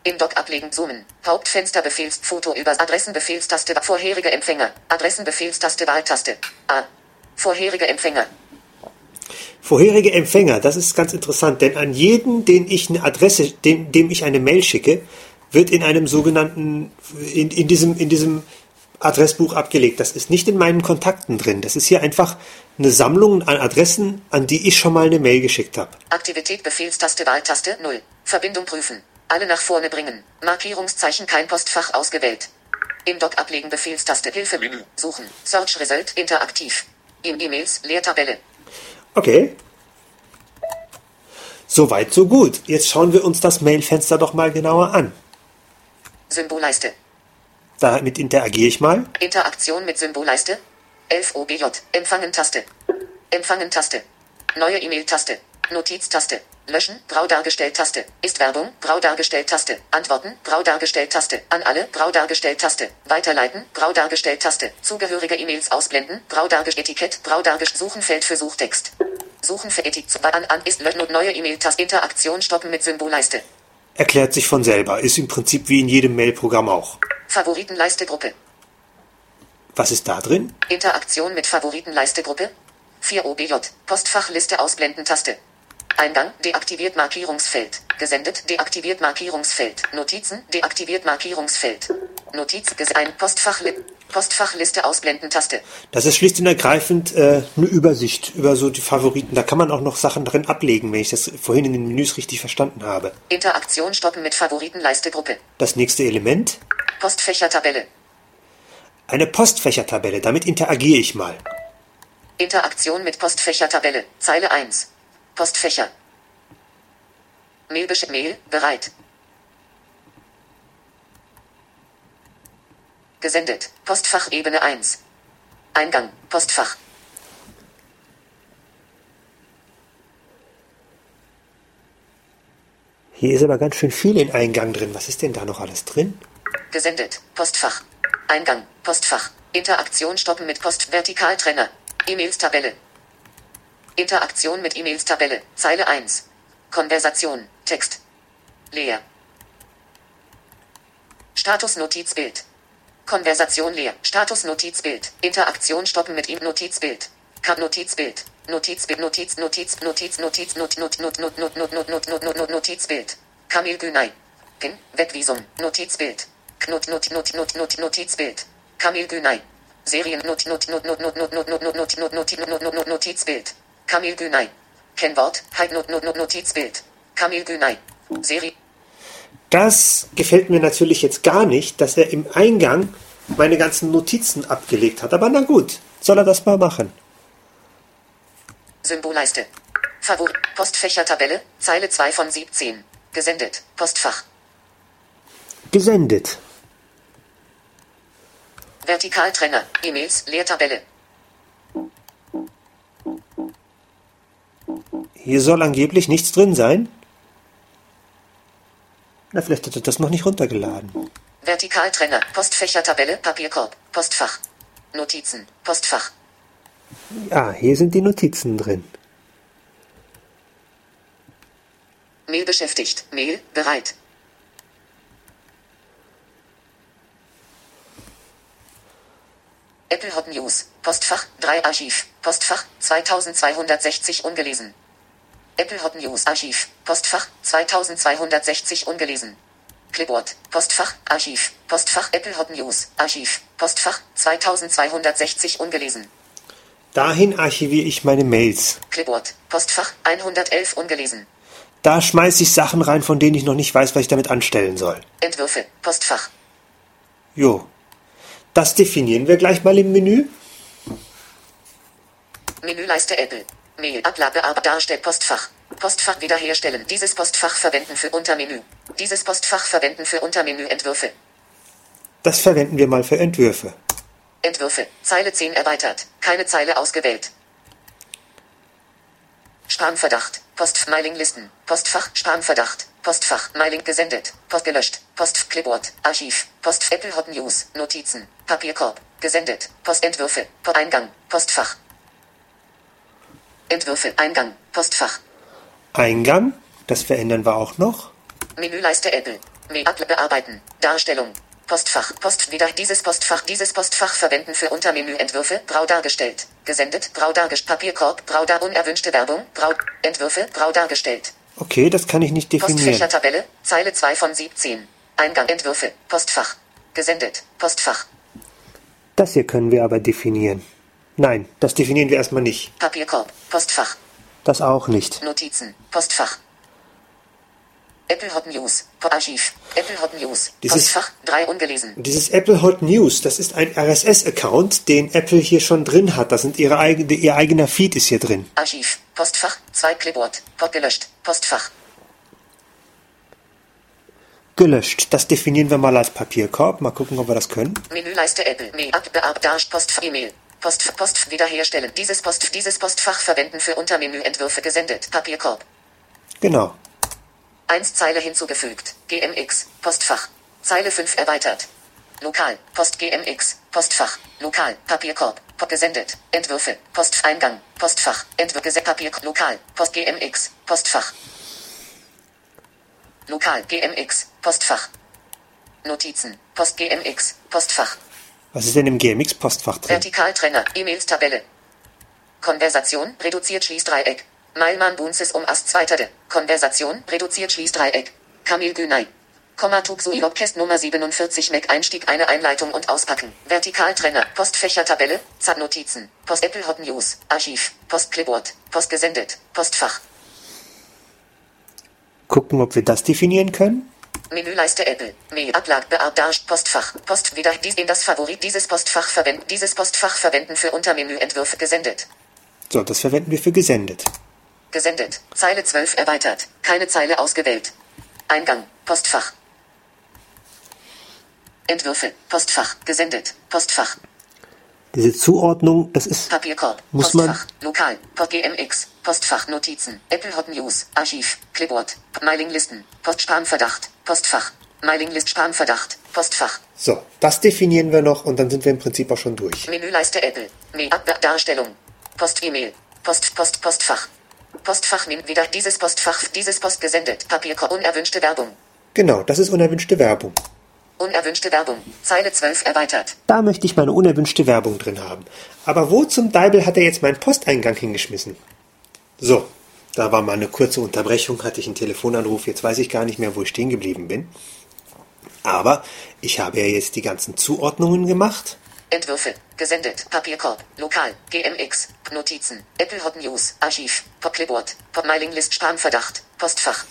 Im Dock ablegen, zoomen. Hauptfenster Befehls, Foto über Adressenbefehlstaste, vorherige Empfänger, Adressenbefehlstaste, Wahltaste. A. Vorherige Empfänger. vorherige Empfänger, das ist ganz interessant, denn an jeden, den ich eine Adresse, dem, dem ich eine Mail schicke, wird in einem sogenannten, in, in, diesem, in diesem Adressbuch abgelegt. Das ist nicht in meinen Kontakten drin. Das ist hier einfach eine Sammlung an Adressen, an die ich schon mal eine Mail geschickt habe. Aktivität Befehlstaste Wahltaste 0. Verbindung prüfen. Alle nach vorne bringen. Markierungszeichen kein Postfach ausgewählt. Im Dock ablegen Befehlstaste Hilfe Menü. Suchen. Search Result interaktiv. In E-Mails Leertabelle. Okay. Soweit, so gut. Jetzt schauen wir uns das Mailfenster doch mal genauer an. Symbolleiste. Damit interagiere ich mal. Interaktion mit Symbolleiste. 11 OBJ. Empfangen Taste. Empfangen Taste. Neue E-Mail-Taste. Notiz-Taste. Löschen, grau dargestellt Taste. Ist Werbung, grau dargestellt Taste. Antworten, grau dargestellt Taste. An alle, grau dargestellt Taste. Weiterleiten, grau dargestellt Taste. Zugehörige E-Mails ausblenden, grau dargestellt Etikett, grau dargestellt Suchenfeld für Suchtext. Suchen für Etikett. An, an ist Löschen und neue E-Mail-Taste. Interaktion stoppen mit Symbolleiste. Erklärt sich von selber. Ist im Prinzip wie in jedem Mailprogramm auch. Favoritenleiste Gruppe. Was ist da drin? Interaktion mit Favoritenleiste Gruppe. 4 OBJ. Postfachliste ausblenden Taste. Eingang, deaktiviert Markierungsfeld. Gesendet, deaktiviert Markierungsfeld. Notizen, deaktiviert Markierungsfeld. Notiz, ein Postfachli Postfachliste ausblenden Taste. Das ist schlicht und ergreifend äh, eine Übersicht über so die Favoriten. Da kann man auch noch Sachen drin ablegen, wenn ich das vorhin in den Menüs richtig verstanden habe. Interaktion stoppen mit Favoritenleiste Gruppe. Das nächste Element, Postfächertabelle. eine Postfächertabelle. Damit interagiere ich mal. Interaktion mit Postfächertabelle. Zeile 1. Postfächer. Mail, Mail, bereit. Gesendet. Postfach Ebene 1. Eingang. Postfach. Hier ist aber ganz schön viel in Eingang drin. Was ist denn da noch alles drin? Gesendet. Postfach. Eingang. Postfach. Interaktion stoppen mit Post. Vertikaltrenner. E-Mails Tabelle. Interaktion mit E-Mails Tabelle. Zeile 1. Konversation. Text. Leer. Status Notizbild. Konversation leer. Status Notizbild. Interaktion stoppen mit ihm Notizbild. Ka- Notizbild. Notizbild. Notiz. Notiz. Notiz. Notiz. Not. Not. Not. Not. Not. Not. Not. Not. Not. Not. Notizbild. Kamil Günay. Pin. Webvisum. Notizbild. Not. Not. Not. Not. Not. Notizbild. Kamil Günay. Serien. Not. Not. Not. Not. Not. Not. Not. Not. Not. Not. Not. Not. Not. Not. Not. Notizbild. Kamil Günay. Kennwort. Halt. Not. Not. Not. Notizbild. Kamil Günay. Serie. Das gefällt mir natürlich jetzt gar nicht, dass er im Eingang meine ganzen Notizen abgelegt hat. Aber na gut, soll er das mal machen. Symbolleiste. Favorit. Postfächertabelle. Zeile 2 von 17. Gesendet. Postfach. Gesendet. Vertikaltrenner. E-Mails. Leertabelle. Hier soll angeblich nichts drin sein. Na, vielleicht hat er das noch nicht runtergeladen. Vertikaltrenner. Postfächertabelle. Papierkorb. Postfach. Notizen. Postfach. Ja, hier sind die Notizen drin. Mail beschäftigt. Mail. Bereit. Apple Hot News. Postfach 3 Archiv. Postfach 2260 ungelesen. Apple Hot News Archiv. Postfach 2260 ungelesen. Clipboard. Postfach Archiv. Postfach Apple Hot News Archiv. Postfach 2260 ungelesen. Dahin archiviere ich meine Mails. Clipboard. Postfach 111 ungelesen. Da schmeiße ich Sachen rein, von denen ich noch nicht weiß, was ich damit anstellen soll. Entwürfe. Postfach. Jo. Das definieren wir gleich mal im Menü. Menüleiste Apple. Mail. Ablage aber darstellt Postfach. Postfach wiederherstellen. Dieses Postfach verwenden für Untermenü. Dieses Postfach verwenden für Untermenü Entwürfe. Das verwenden wir mal für Entwürfe. Entwürfe. Zeile 10 erweitert. Keine Zeile ausgewählt. Spamverdacht. Post Mailinglisten. Postfach Spamverdacht. Postfach Mailing gesendet. Post gelöscht. Post Clipboard. Archiv. Post Apple Hot News. Notizen. Papierkorb. Gesendet. Postentwürfe. Po Eingang. Postfach. Entwürfe. Eingang. Postfach. Eingang, das verändern wir auch noch. Menüleiste Apple. Mail bearbeiten. Darstellung. Postfach. Post wieder dieses Postfach. Dieses Postfach verwenden für Untermenü Entwürfe. Grau dargestellt. Gesendet. Grau dargestellt. Papierkorb. Grau dar unerwünschte Werbung. Grau. Entwürfe. Grau dargestellt. Okay, das kann ich nicht definieren. Postfächertabelle. Zeile 2 von 17. Eingang. Entwürfe. Postfach. Gesendet. Postfach. Das hier können wir aber definieren. Nein, das definieren wir erstmal nicht. Papierkorb. Postfach. Das auch nicht. Notizen. Postfach. Apple Hot News. Archiv. Apple Hot News. Dieses- Postfach. 3 ungelesen. Dieses Apple Hot News, das ist ein RSS-Account, den Apple hier schon drin hat. Das sind ihre eigene, ihr eigener Feed ist hier drin. Archiv. Postfach. 2 Clipboard. Pod gelöscht. Postfach. Gelöscht. Das definieren wir mal als Papierkorb. Mal gucken, ob wir das können. Menüleiste Apple. Mail. Ab, beab, Dash, Post, E-Mail. Post, Post, wiederherstellen. Dieses Post, dieses Postfach verwenden für Untermenü Entwürfe gesendet. Papierkorb. Genau. 1 Zeile hinzugefügt. GMX. Postfach. Zeile 5 erweitert. Lokal. Post GMX. Postfach. Lokal. Papierkorb. Post gesendet. Entwürfe. Posteingang. Postfach. Entwürfe. Papier. Lokal. Post GMX. Postfach. Lokal. GMX. Postfach. Notizen. Post GMX. Postfach. Was ist denn im GMX-Postfach drin? Vertikaltrenner. E-Mails Tabelle. Konversation. Reduziert Schließdreieck. Mailman Bunzes um Ast zweiterde. Konversation. Reduziert Schließdreieck. Kamil Günay. Komma Tuxui Lobcast Nummer 47 Mac Einstieg eine Einleitung und Auspacken. Vertikaltrenner. Postfächertabelle. Zat Notizen. Post Apple Hot News. Archiv. Post Clipboard. Post gesendet. Postfach. Gucken, ob wir das definieren können. Menüleiste Apple. Mail. Ablage. Dash. Postfach. Post. Wieder. Dies in das Favorit. Dieses Postfach verwenden. Dieses Postfach verwenden für Untermenü Entwürfe gesendet. So, das verwenden wir für gesendet. Gesendet. Zeile 12 erweitert. Keine Zeile ausgewählt. Eingang. Postfach. Entwürfe. Postfach. Gesendet. Postfach. Diese Zuordnung, das ist, Papierkorb, Muss man- Postfach, Lokal, Post GMX, Postfach, Notizen, Apple Hot News, Archiv, Clipboard, Mailinglisten, Postspamverdacht, Postfach, Mailinglist Spamverdacht, Postfach, so, das definieren wir noch und dann sind wir im Prinzip auch schon durch. Menüleiste Apple, Mail, Ab Darstellung, Post E-Mail, Post, Post, Postfach, Postfach nimmt wieder dieses Postfach, dieses Post gesendet, Papierkorb, unerwünschte Werbung, Genau, das ist unerwünschte Werbung. Unerwünschte Werbung, Zeile 12 erweitert, Da möchte ich meine unerwünschte Werbung drin haben. Aber wo zum Deibel hat er jetzt meinen Posteingang hingeschmissen? So, da war mal eine kurze Unterbrechung, hatte ich einen Telefonanruf, jetzt weiß ich gar nicht mehr, wo ich stehen geblieben bin. Aber ich habe ja jetzt die ganzen Zuordnungen gemacht. Entwürfe, gesendet, Papierkorb, Lokal, GMX, Notizen, Apple Hot News, Archiv, Pop Clipboard, Pop Mailinglist Spamverdacht, Postfach,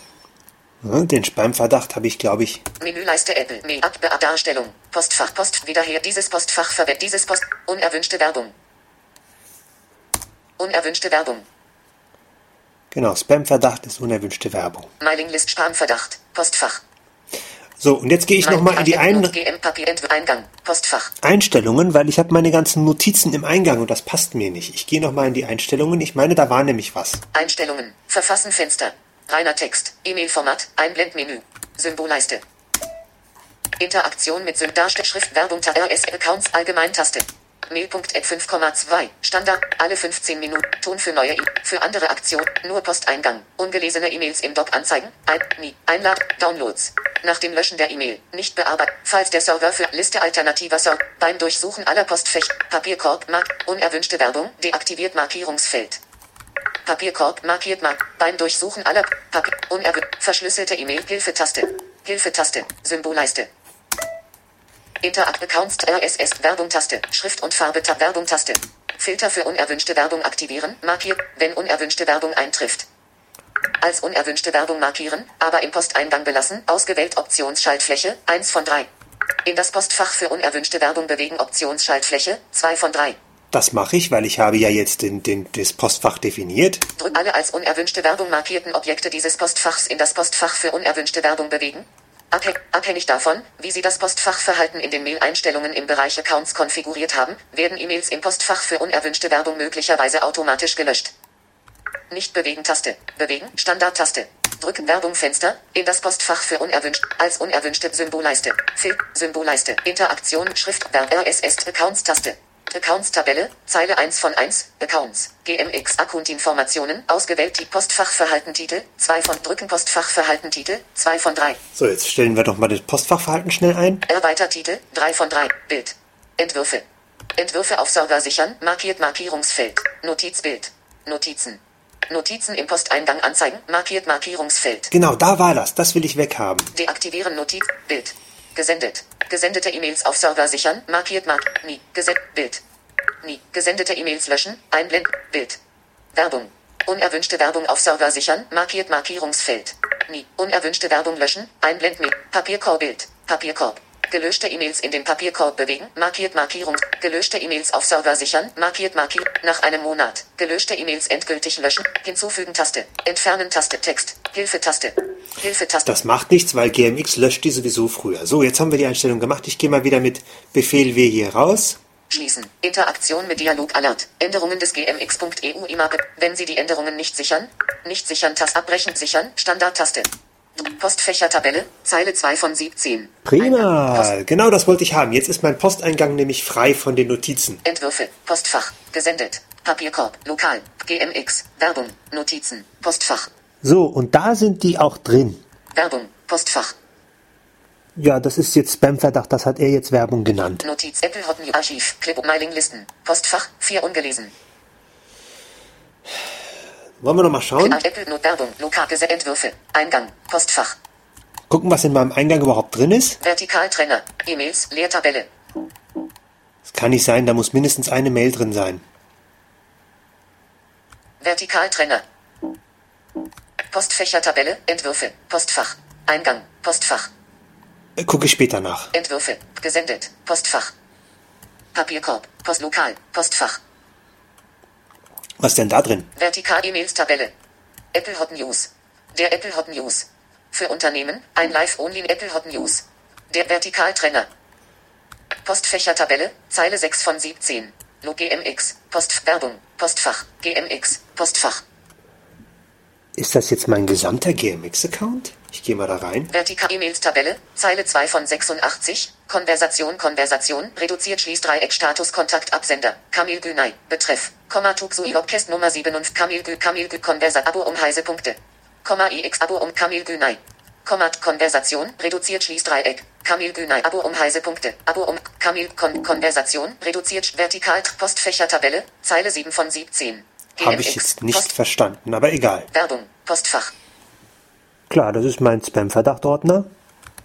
Den Spamverdacht habe ich, glaube ich, Menüleiste Apple, Mail, Ab Darstellung, Postfach, Post, wieder her, dieses Postfach verwendet, dieses Post, unerwünschte Werbung. Unerwünschte Werbung. genau, Spamverdacht ist unerwünschte Werbung. Mailinglist Spamverdacht, Postfach. So, und jetzt gehe ich nochmal in die Ein. Einstellungen, weil ich habe meine ganzen Notizen im Eingang und das passt mir nicht. Ich gehe nochmal in die Einstellungen. Ich meine, da war nämlich was. Einstellungen, Verfassen Fenster. Reiner Text, E-Mail-Format, Einblendmenü. Symbolleiste. Interaktion mit Sym Darstellschrift Werbung Ta- RS Accounts Allgemeintaste. Mail.app 5,2 Standard. Alle 15 Minuten. Ton für neue e für andere Aktion. Nur Posteingang. Ungelesene E-Mails im Doc anzeigen. Ein nie Einlad Downloads. Nach dem Löschen der E-Mail. Nicht bearbeitet falls der Server für Liste alternativer Server beim Durchsuchen aller Postfächer Papierkorb Mark unerwünschte Werbung deaktiviert Markierungsfeld Papierkorb markiert Mark. Beim Durchsuchen aller Papier verschlüsselte E-Mail Hilfetaste Hilfetaste Symbolleiste. Interact Accounts RSS Werbung Taste Schrift und Farbe Tab Werbung Taste Filter für unerwünschte Werbung aktivieren markiert wenn unerwünschte Werbung eintrifft. Als unerwünschte Werbung markieren aber im Posteingang belassen ausgewählt Optionsschaltfläche 1 von 3 in das Postfach für unerwünschte Werbung bewegen Optionsschaltfläche 2 von 3 Das mache ich, weil ich habe ja jetzt den, den, das Postfach definiert. Drück alle als unerwünschte Werbung markierten Objekte dieses Postfachs in das Postfach für unerwünschte Werbung bewegen. Abhäng abhängig davon, wie Sie das Postfachverhalten in den Mail-Einstellungen im Bereich Accounts konfiguriert haben, werden E-Mails im Postfach für unerwünschte Werbung möglicherweise automatisch gelöscht. Nicht bewegen Taste. Bewegen Standardtaste. Drück Werbung Fenster in das Postfach für unerwünscht als unerwünschte Symbolleiste. Fil Symbolleiste. Interaktion Schrift RSS Accounts Taste. Accounts Tabelle Zeile 1 von 1 Accounts GMX Account Informationen ausgewählt die Postfachverhalten Titel 2 von Drücken Postfachverhalten Titel 2 von 3 So, jetzt stellen wir doch mal das Postfachverhalten schnell ein. Erweitertitel 3 von 3 Bild Entwürfe Entwürfe auf Server sichern markiert Markierungsfeld Notizbild Notizen Notizen im Posteingang anzeigen markiert Markierungsfeld Genau, da war das. Das will ich weghaben. Deaktivieren Notiz. Gesendet. Gesendete E-Mails auf Server sichern. Markiert Mark. Nie. Gesendet. Bild. Nie. Gesendete E-Mails löschen. Einblenden. Bild. Werbung. Unerwünschte Werbung auf Server sichern. Markiert Markierungsfeld. Nie. Unerwünschte Werbung löschen. Einblenden. Papierkorb. Bild. Papierkorb. Gelöschte E-Mails in den Papierkorb bewegen. Markiert Markierung. Gelöschte E-Mails auf Server sichern. Markiert Markier. Nach einem Monat. Gelöschte E-Mails endgültig löschen. Hinzufügen Taste. Entfernen Taste. Text. Hilfe-Taste. Hilfe-Taste. Das macht nichts, weil GMX löscht die sowieso früher. So, jetzt haben wir die Einstellung gemacht. Ich gehe mal wieder mit Befehl W hier raus. Schließen. Interaktion mit Dialog Alert. Änderungen des gmx.eu IMAP. Wenn Sie die Änderungen nicht sichern, nicht sichern, Taste abbrechen, sichern, Standardtaste. Postfächertabelle, Zeile 2 von 17. Prima. Genau das wollte ich haben. Jetzt ist mein Posteingang nämlich frei von den Notizen. Entwürfe, Postfach, gesendet. Papierkorb, lokal, GMX, Werbung, Notizen, Postfach, So, und da sind die auch drin. Werbung, Postfach, Ja, das ist jetzt Spamverdacht. Das hat er jetzt Werbung genannt. Notiz, Apple Hot News, Archiv, Clip, Mailinglisten, Postfach, 4 ungelesen. Wollen wir noch mal schauen? Entwürfe, Eingang, Postfach, Gucken, was in meinem Eingang überhaupt drin ist. Vertikaltrenner, E-Mails, Leertabelle, Das kann nicht sein. Da muss mindestens eine Mail drin sein. Vertikaltrenner. Postfächertabelle, Entwürfe, Postfach, Eingang, Postfach, Äh, Gucke ich später nach. Entwürfe, gesendet, Postfach. Papierkorb, Postlokal, Postfach, Was ist denn da drin? Vertikal E-Mails Tabelle. Apple Hot News. Der Apple Hot News. Für Unternehmen, ein Live-Only Apple Hot News. Der Vertikaltrenner. Postfächertabelle, Zeile 6 von 17. Lo GMX. Post Werbung. Postfach. GMX. Postfach. Ist das jetzt mein gesamter GMX-Account? Ich gehe mal da rein. Vertikal E-Mails Tabelle. Zeile 2 von 86. Konversation Konversation. Reduziert schließt Dreieck Status Kontakt Absender. Kamil Günay. Betreff. Komma Tuxu Ilobkest Nummer 7 und Kamil Gü Kamil Gü Konversat Abo um heiße Punkte. Komma IX Abo um Kamil Günay. Komma Konversation. Reduziert schließt Dreieck. Kamil Günay. Abo um heiße Punkte. Abo um Kamil Kon Konversation. Reduziert vertikal Postfächer Tabelle. Zeile 7 von 17. Habe ich jetzt nicht verstanden, aber egal. Werbung. Postfach. Klar, das ist mein Spam-Verdachtordner.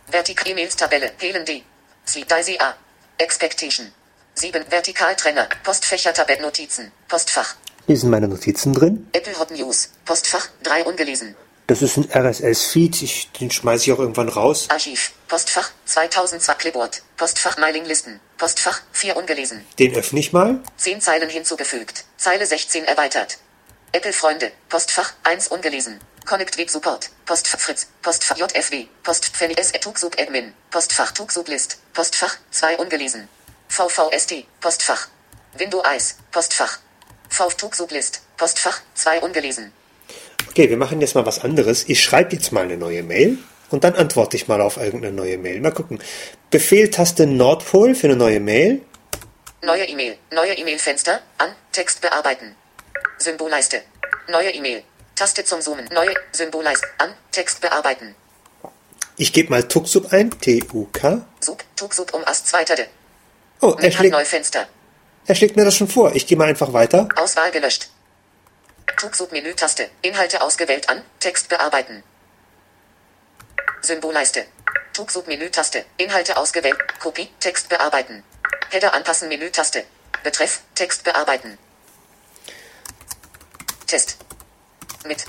Vertikal E-Mails Tabelle. Helen D. Sleep Daisy A. Expectation. 7. Vertikaltrenner. Postfächer Tabelle Notizen. Postfach. Hier sind meine Notizen drin. Apple Hot News. Postfach. 3 ungelesen. Das ist ein RSS-Feed. Den schmeiße ich auch irgendwann raus. Archiv. Postfach. 2002 Clipboard. Postfach Mailinglisten. Postfach. 4 ungelesen. Den öffne ich mal. 10 Zeilen hinzugefügt. Zeile 16 erweitert. Apple Freunde. Postfach 1 ungelesen. Connect Web Support. Postfach Fritz. Postfach JFW. Postpfennig S Tugsub Admin. Postfach Tugsub List. Postfach 2 ungelesen. VVST. Postfach. Window Eyes. Postfach. VV Tugsub List. Postfach 2 ungelesen. Okay, wir machen jetzt mal was anderes. Ich schreibe jetzt mal eine neue Mail und dann antworte ich mal auf irgendeine neue Mail. Mal gucken. Befehltaste Nordpol für eine neue Mail. Neue E-Mail. Neue E-Mail-Fenster. An. Text bearbeiten. Symbolleiste. Neue E-Mail. Taste zum Zoomen. Neue Symbolleiste. An. Text bearbeiten. Ich gebe mal Tuxub ein. T-U-K. Sub. Tugsub um Ast zweiterte. Oh, er schlägt, Neufenster. er schlägt mir das schon vor. Ich gehe mal einfach weiter. Auswahl gelöscht. Tugsub-Menü-Taste. Inhalte ausgewählt an. Text bearbeiten. Symbolleiste. Tugsub-Menü-Taste. Inhalte ausgewählt. Kopie. Text bearbeiten. Header anpassen. Menü-Taste. Betreff. Text bearbeiten. Test. Mit.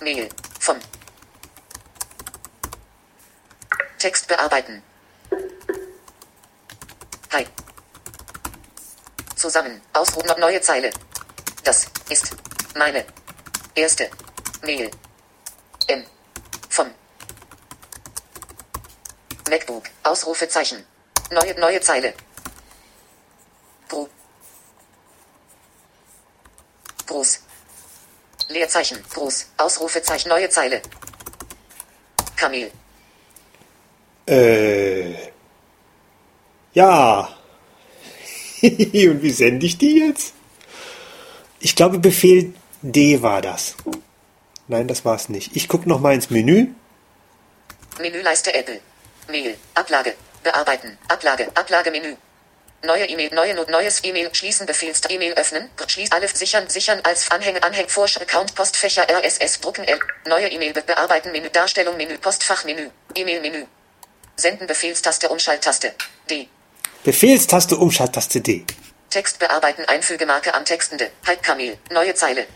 Mail. Von. Text bearbeiten. Hi. Zusammen. Ausruf noch neue Zeile. Das ist meine erste Mail. M. Von. MacBook. Ausrufezeichen. Neue, neue Zeile. Gro. Groß. Leerzeichen. Groß. Ausrufezeichen. Neue Zeile. Kamel. Äh. Ja. Und wie sende ich die jetzt? Ich glaube, Befehl D war das. Nein, das war es nicht. Ich gucke noch mal ins Menü. Menüleiste Apple. Mail. Ablage. Bearbeiten. Ablage. Ablagemenü. Neue E-Mail. Neue Not. Neues E-Mail. Schließen. Befehls. E-Mail öffnen. Schließ. Alles sichern. Sichern als Anhänge. Anhängen. Vorsch. Account. Postfächer. RSS. Drucken. L. Neue E-Mail. Be bearbeiten. Menü. Darstellung. Menü. Postfach. Menü. E-Mail. Menü. Senden. Befehlstaste. Umschalttaste. D. Befehlstaste Umschalttaste D. Text bearbeiten. Einfügemarke am Textende. Halbkamel. Neue Zeile.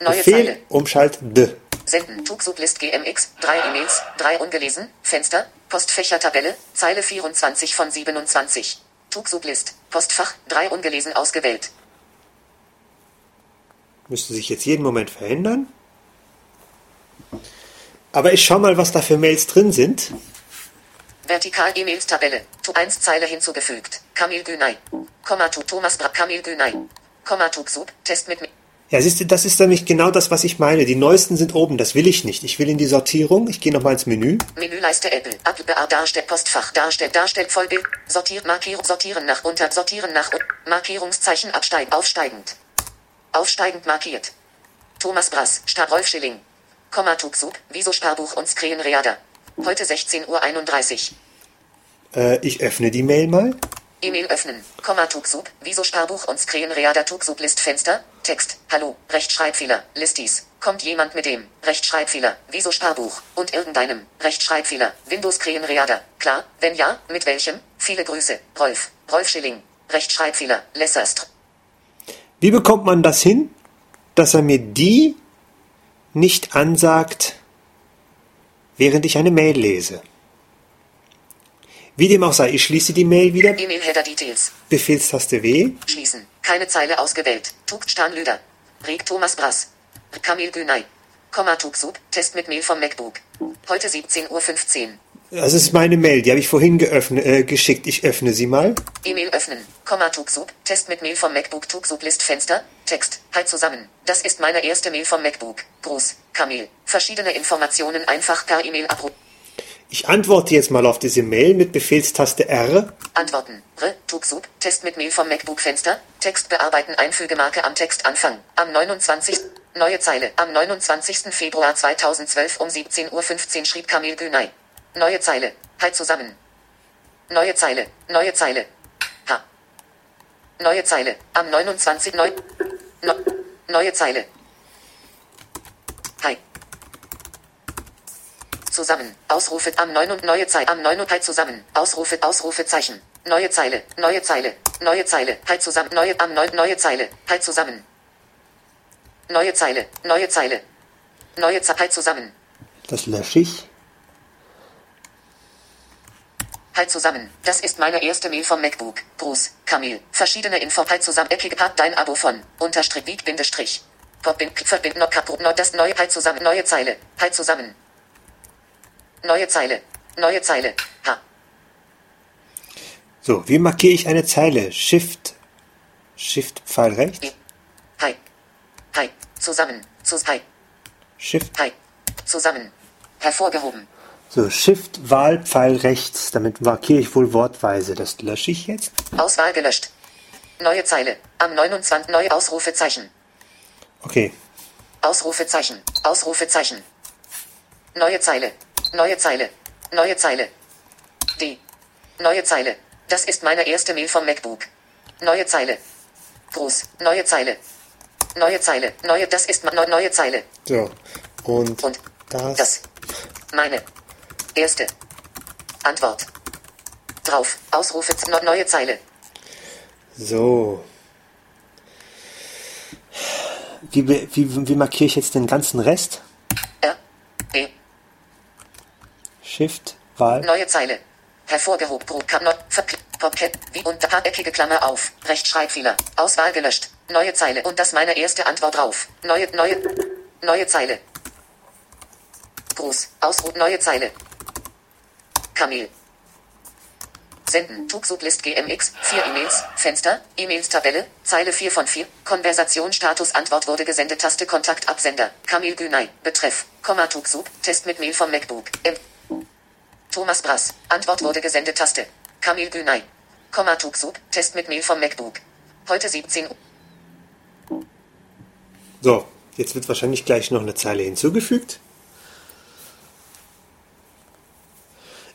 Neue Befehl Zeile. Umschalt D. Senden. Tugsublist GMX. Drei E-Mails. Drei ungelesen. Fenster. Postfächertabelle. Zeile 24 von 27. Tugsublist. Postfach. Drei ungelesen ausgewählt. Müsste sich jetzt jeden Moment verändern. Aber ich schau mal, was da für Mails drin sind. Vertikal E-Mails Tabelle. Tu 1 Zeile hinzugefügt. Kamil Günay. Komma tu Thomas Bra Kamil Günay. Komma Tugsub. Test mit. Ja, siehst du, das ist nämlich genau das, was ich meine. Die neuesten sind oben, das will ich nicht. Ich will in die Sortierung. Ich gehe nochmal ins Menü. Menüleiste Apple. Apple Darstell Postfach Darstell Darstell Vollbild. Sortiert Markierung Sortieren nach unter Sortieren nach un Markierungszeichen absteigen aufsteigend. Aufsteigend markiert. Thomas Brass, Star Rolf Schilling. Komma Tugsub, Wieso Sparbuch und Skrenreada. Heute 16.31 Uhr. Äh, ich öffne die Mail mal. E-Mail öffnen. Komma Tugsub, Wieso Sparbuch und Skrenreada Tugsub Listfenster. Text. Hallo, Rechtschreibfehler, Listis. Kommt jemand mit dem Rechtschreibfehler, Wieso Sparbuch und irgendeinem Rechtschreibfehler, Windows Krähenreader. Klar, wenn ja, mit welchem? Viele Grüße, Rolf, Rolf Schilling. Rechtschreibfehler, Lesserst. Wie bekommt man das hin, dass er mir die nicht ansagt, während ich eine Mail lese? Wie dem auch sei, ich schließe die Mail wieder. E-Mail Header Details. Befehlstaste W. Schließen. Keine Zeile ausgewählt. Tugt Stan Lüder. Reg Thomas Brass. Kamil Günay. Komma Tugsub. Test mit Mail vom MacBook. Heute 17.15 Uhr. Das ist meine Mail, die habe ich vorhin geöffnet, äh, geschickt. Ich öffne sie mal. E-Mail öffnen. Komma Tuxub. Test mit Mail vom MacBook Tuxub List Fenster. Text. Halt zusammen. Das ist meine erste Mail vom MacBook. Gruß. Kamil. Verschiedene Informationen einfach per E-Mail abrufen. Ich antworte jetzt mal auf diese Mail mit Befehlstaste R. Antworten. Re, Tuxub, Test mit Mail vom MacBook Fenster. Text bearbeiten Einfügemarke am Textanfang. Am 29. Neue Zeile. Am 29. Februar 2012 um 17.15 Uhr schrieb Kamil Günay. Neue Zeile. Halt zusammen. Neue Zeile. Neue Zeile. H. Neue Zeile. Am 29. Neu, Neu, neue Zeile. Hi. Zusammen. Ausrufe am 9 und neue Zeile. Am 9 und halt zusammen. Ausrufe, Ausrufezeichen. Neue Zeile. Neue Zeile. Neue Zeile. Halt zusammen. Neue, am 9, neue Zeile. Halt zusammen. Neue Zeile. Neue Zeile. Neue Zeile. Halt zusammen. Das lösche ich. Halt zusammen. Das ist meine erste Mail vom MacBook. Gruß. Kamil. Verschiedene Info. Halt zusammen. Eckige Part. Dein Abo von. Unterstrich. Beat. Bindestrich. Pop. Bin. Verbind. Kap. Not. Das neue. Halt zusammen. Neue Zeile. Halt zusammen. Neue Zeile. Neue Zeile. H. So, wie markiere ich eine Zeile? Shift. Shift Pfeil rechts. Hi. Hi. Zusammen. Zus. Hi. Shift. Hi. Zusammen. Hervorgehoben. So, Shift Wahl Pfeil rechts. Damit markiere ich wohl wortweise. Das lösche ich jetzt. Auswahl gelöscht. Neue Zeile. Am 29. Neue Ausrufezeichen. Okay. Ausrufezeichen. Ausrufezeichen. Neue Zeile. Neue Zeile. Neue Zeile. D. Neue Zeile. Das ist meine erste Mail vom MacBook. Neue Zeile. Gruß. Neue Zeile. Neue Zeile. Neue. Das ist neu- neue Zeile. So. Und, Und das. Das. Meine. Erste. Antwort. Drauf. Ausrufe. ne- Neue Zeile. So. Wie, wie, wie markiere ich jetzt den ganzen Rest? R. E. Shift Wahl. Neue Zeile. Hervorgehoben. Pro. Ka- Not. Verkl- Popcat. Wie unter haareckige Klammer auf. Rechtschreibfehler. Auswahl gelöscht. Neue Zeile. Und das meine erste Antwort drauf. Neue, neue, neue Zeile. Gruß. Ausruf. Neue Zeile. Kamil. Senden. Tuxublist GMX. 4 E-Mails. Fenster. E-Mails Tabelle. Zeile 4 von 4. Konversation Status Antwort wurde gesendet. Taste Kontakt Absender. Kamil Günay. Betreff. Komma Tuxub. Test mit Mail vom MacBook. M. Thomas Brass. Antwort wurde gesendet. Taste. Kamil Günay. Komma Tuxub. Test mit Mail vom MacBook. Heute 17 Uhr. So, jetzt wird wahrscheinlich gleich noch eine Zeile hinzugefügt.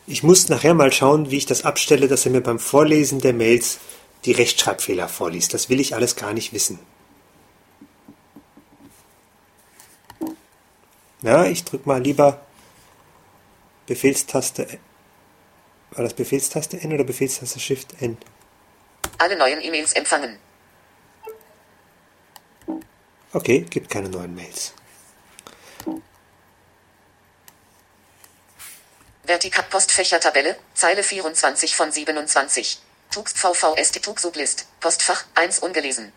Ich muss nachher mal schauen, wie ich das abstelle, dass er mir beim Vorlesen der Mails die Rechtschreibfehler vorliest. Das will ich alles gar nicht wissen. Ja, ich drücke mal lieber Befehlstaste. War das Befehlstaste N oder Befehlstaste Shift N? Alle neuen E-Mails empfangen. Okay, gibt keine neuen Mails. Vertikal Postfächertabelle, Zeile 24 von 27. Tux VVST Tuxublist, Postfach 1 ungelesen.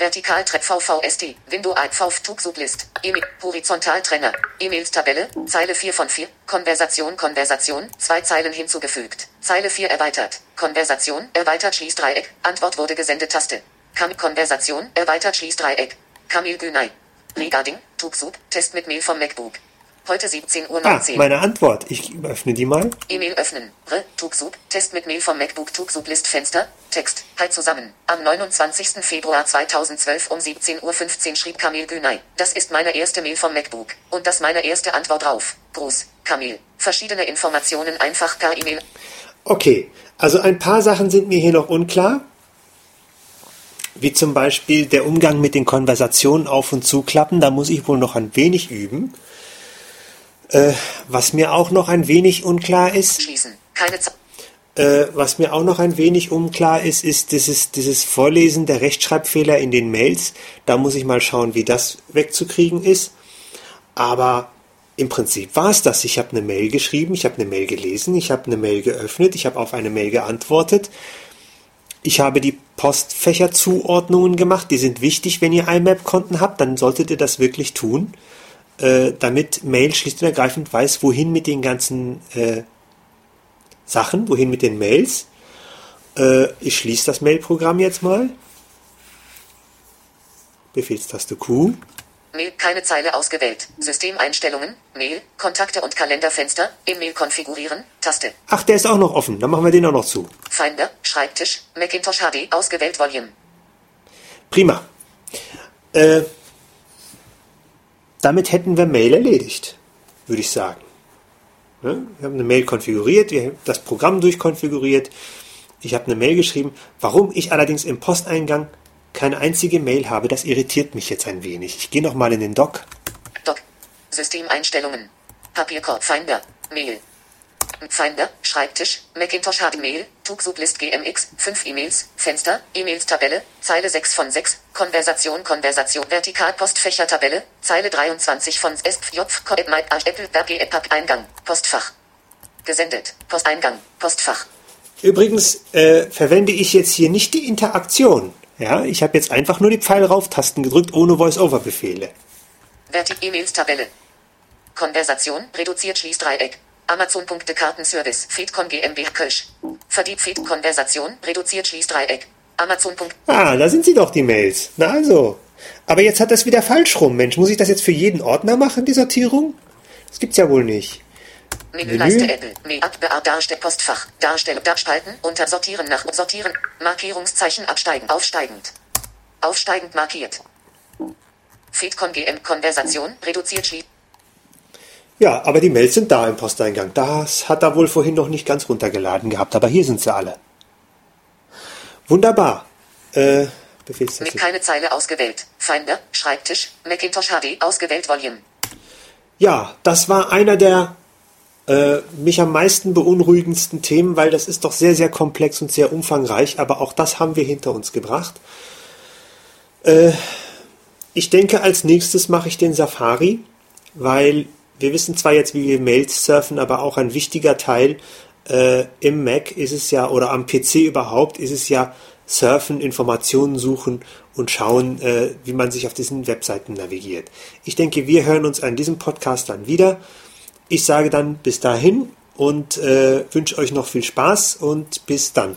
Vertikaltrepp VVST, Window 1 V Tuxublist, E-Mail, Horizontaltrenner, E-Mails Tabelle, Zeile 4 von 4, Konversation Konversation, zwei Zeilen hinzugefügt, Zeile 4 erweitert, Konversation, erweitert Schließdreieck, Antwort wurde gesendet Taste. Kam Konversation, erweitert Schließdreieck, Kamil Günay. Regarding, Tuxub, Test mit Mail vom MacBook. Heute 17.19 Uhr. Ah, meine Antwort. Ich öffne die mal. E-Mail öffnen. Re, Tuxub, Test mit Mail vom MacBook Tuxub List Fenster, Text, halt zusammen. Am 29. Februar 2012 um 17.15 Uhr schrieb Kamil Günay. Das ist meine erste Mail vom MacBook. Und das meine erste Antwort drauf. Gruß, Kamil. Verschiedene Informationen einfach per E-Mail. Okay, also ein paar Sachen sind mir hier noch unklar. Wie zum Beispiel der Umgang mit den Konversationen auf und zuklappen. Da muss ich wohl noch ein wenig üben. Äh, was mir auch noch ein wenig unklar ist, äh, was mir auch noch ein wenig unklar ist, ist dieses, dieses Vorlesen der Rechtschreibfehler in den Mails. Da muss ich mal schauen, wie das wegzukriegen ist. Aber im Prinzip war es das. Ich habe eine Mail geschrieben, ich habe eine Mail gelesen, ich habe eine Mail geöffnet, ich habe auf eine Mail geantwortet. Ich habe die Postfächerzuordnungen gemacht. Die sind wichtig, wenn ihr IMAP-Konten habt, dann solltet ihr das wirklich tun. Äh, damit Mail schlicht und ergreifend weiß, wohin mit den ganzen äh, Sachen, wohin mit den Mails. Äh, ich schließe das Mail-Programm jetzt mal. Befehlstaste Q. Mail, keine Zeile ausgewählt. Systemeinstellungen, Mail, Kontakte und Kalenderfenster, E-Mail konfigurieren, Taste. Ach, der ist auch noch offen. Dann machen wir den auch noch zu. Finder, Schreibtisch, Macintosh HD, ausgewählt Volume. Prima. Äh, damit hätten wir Mail erledigt, würde ich sagen. Ne? Wir haben eine Mail konfiguriert, wir haben das Programm durchkonfiguriert. Ich habe eine Mail geschrieben. Warum ich allerdings im Posteingang keine einzige Mail habe, das irritiert mich jetzt ein wenig. Ich gehe nochmal in den Doc. Doc. Systemeinstellungen. Papierkorb Finder. Mail. Finder, Schreibtisch, Macintosh HD Mail, Tugsublist GMX, 5 E-Mails, Fenster, E-Mails Tabelle, Zeile 6 von 6, Konversation, Konversation, Vertikalpostfächer Tabelle, Zeile 23 von SFJ, Apple, Berge, Eingang, Postfach. Gesendet, Posteingang, Postfach. Übrigens äh, verwende ich jetzt hier nicht die Interaktion. Ja, ich habe jetzt einfach nur die Pfeil rauf-Tasten gedrückt ohne Voice-Over-Befehle. Verti E-Mails Tabelle. Konversation, reduziert Schließdreieck. Amazon.de Kartenservice, Feedcon GmbH Kölsch. Verdieb Feed Konversation, reduziert Schließdreieck. Amazon. Ah, da sind sie doch, die Mails. Na also. Aber jetzt hat das wieder falsch rum, Mensch. Muss ich das jetzt für jeden Ordner machen, die Sortierung? Das gibt's ja wohl nicht. Menüleiste Apple. Apple Darstell Postfach. Darstellung. Spalten. Unter Sortieren nach Sortieren. Markierungszeichen absteigen. Aufsteigend. Aufsteigend markiert. Feedcon GM Konversation. Reduziert Schließ. Ja, aber die Mails sind da im Posteingang. Das hat er wohl vorhin noch nicht ganz runtergeladen gehabt, aber hier sind sie alle. Wunderbar. Äh, Mit keine Zeile ausgewählt. Finder, Schreibtisch, Macintosh HD, ausgewählt Volume. Ja, das war einer der äh, mich am meisten beunruhigendsten Themen, weil das ist doch sehr, sehr komplex und sehr umfangreich, aber auch das haben wir hinter uns gebracht. Äh, ich denke, als nächstes mache ich den Safari, weil wir wissen zwar jetzt, wie wir Mails surfen, aber auch ein wichtiger Teil äh, im Mac ist es ja, oder am PC überhaupt, ist es ja surfen, Informationen suchen und schauen, äh, wie man sich auf diesen Webseiten navigiert. Ich denke, wir hören uns an diesem Podcast dann wieder. Ich sage dann bis dahin und äh, wünsche euch noch viel Spaß und bis dann.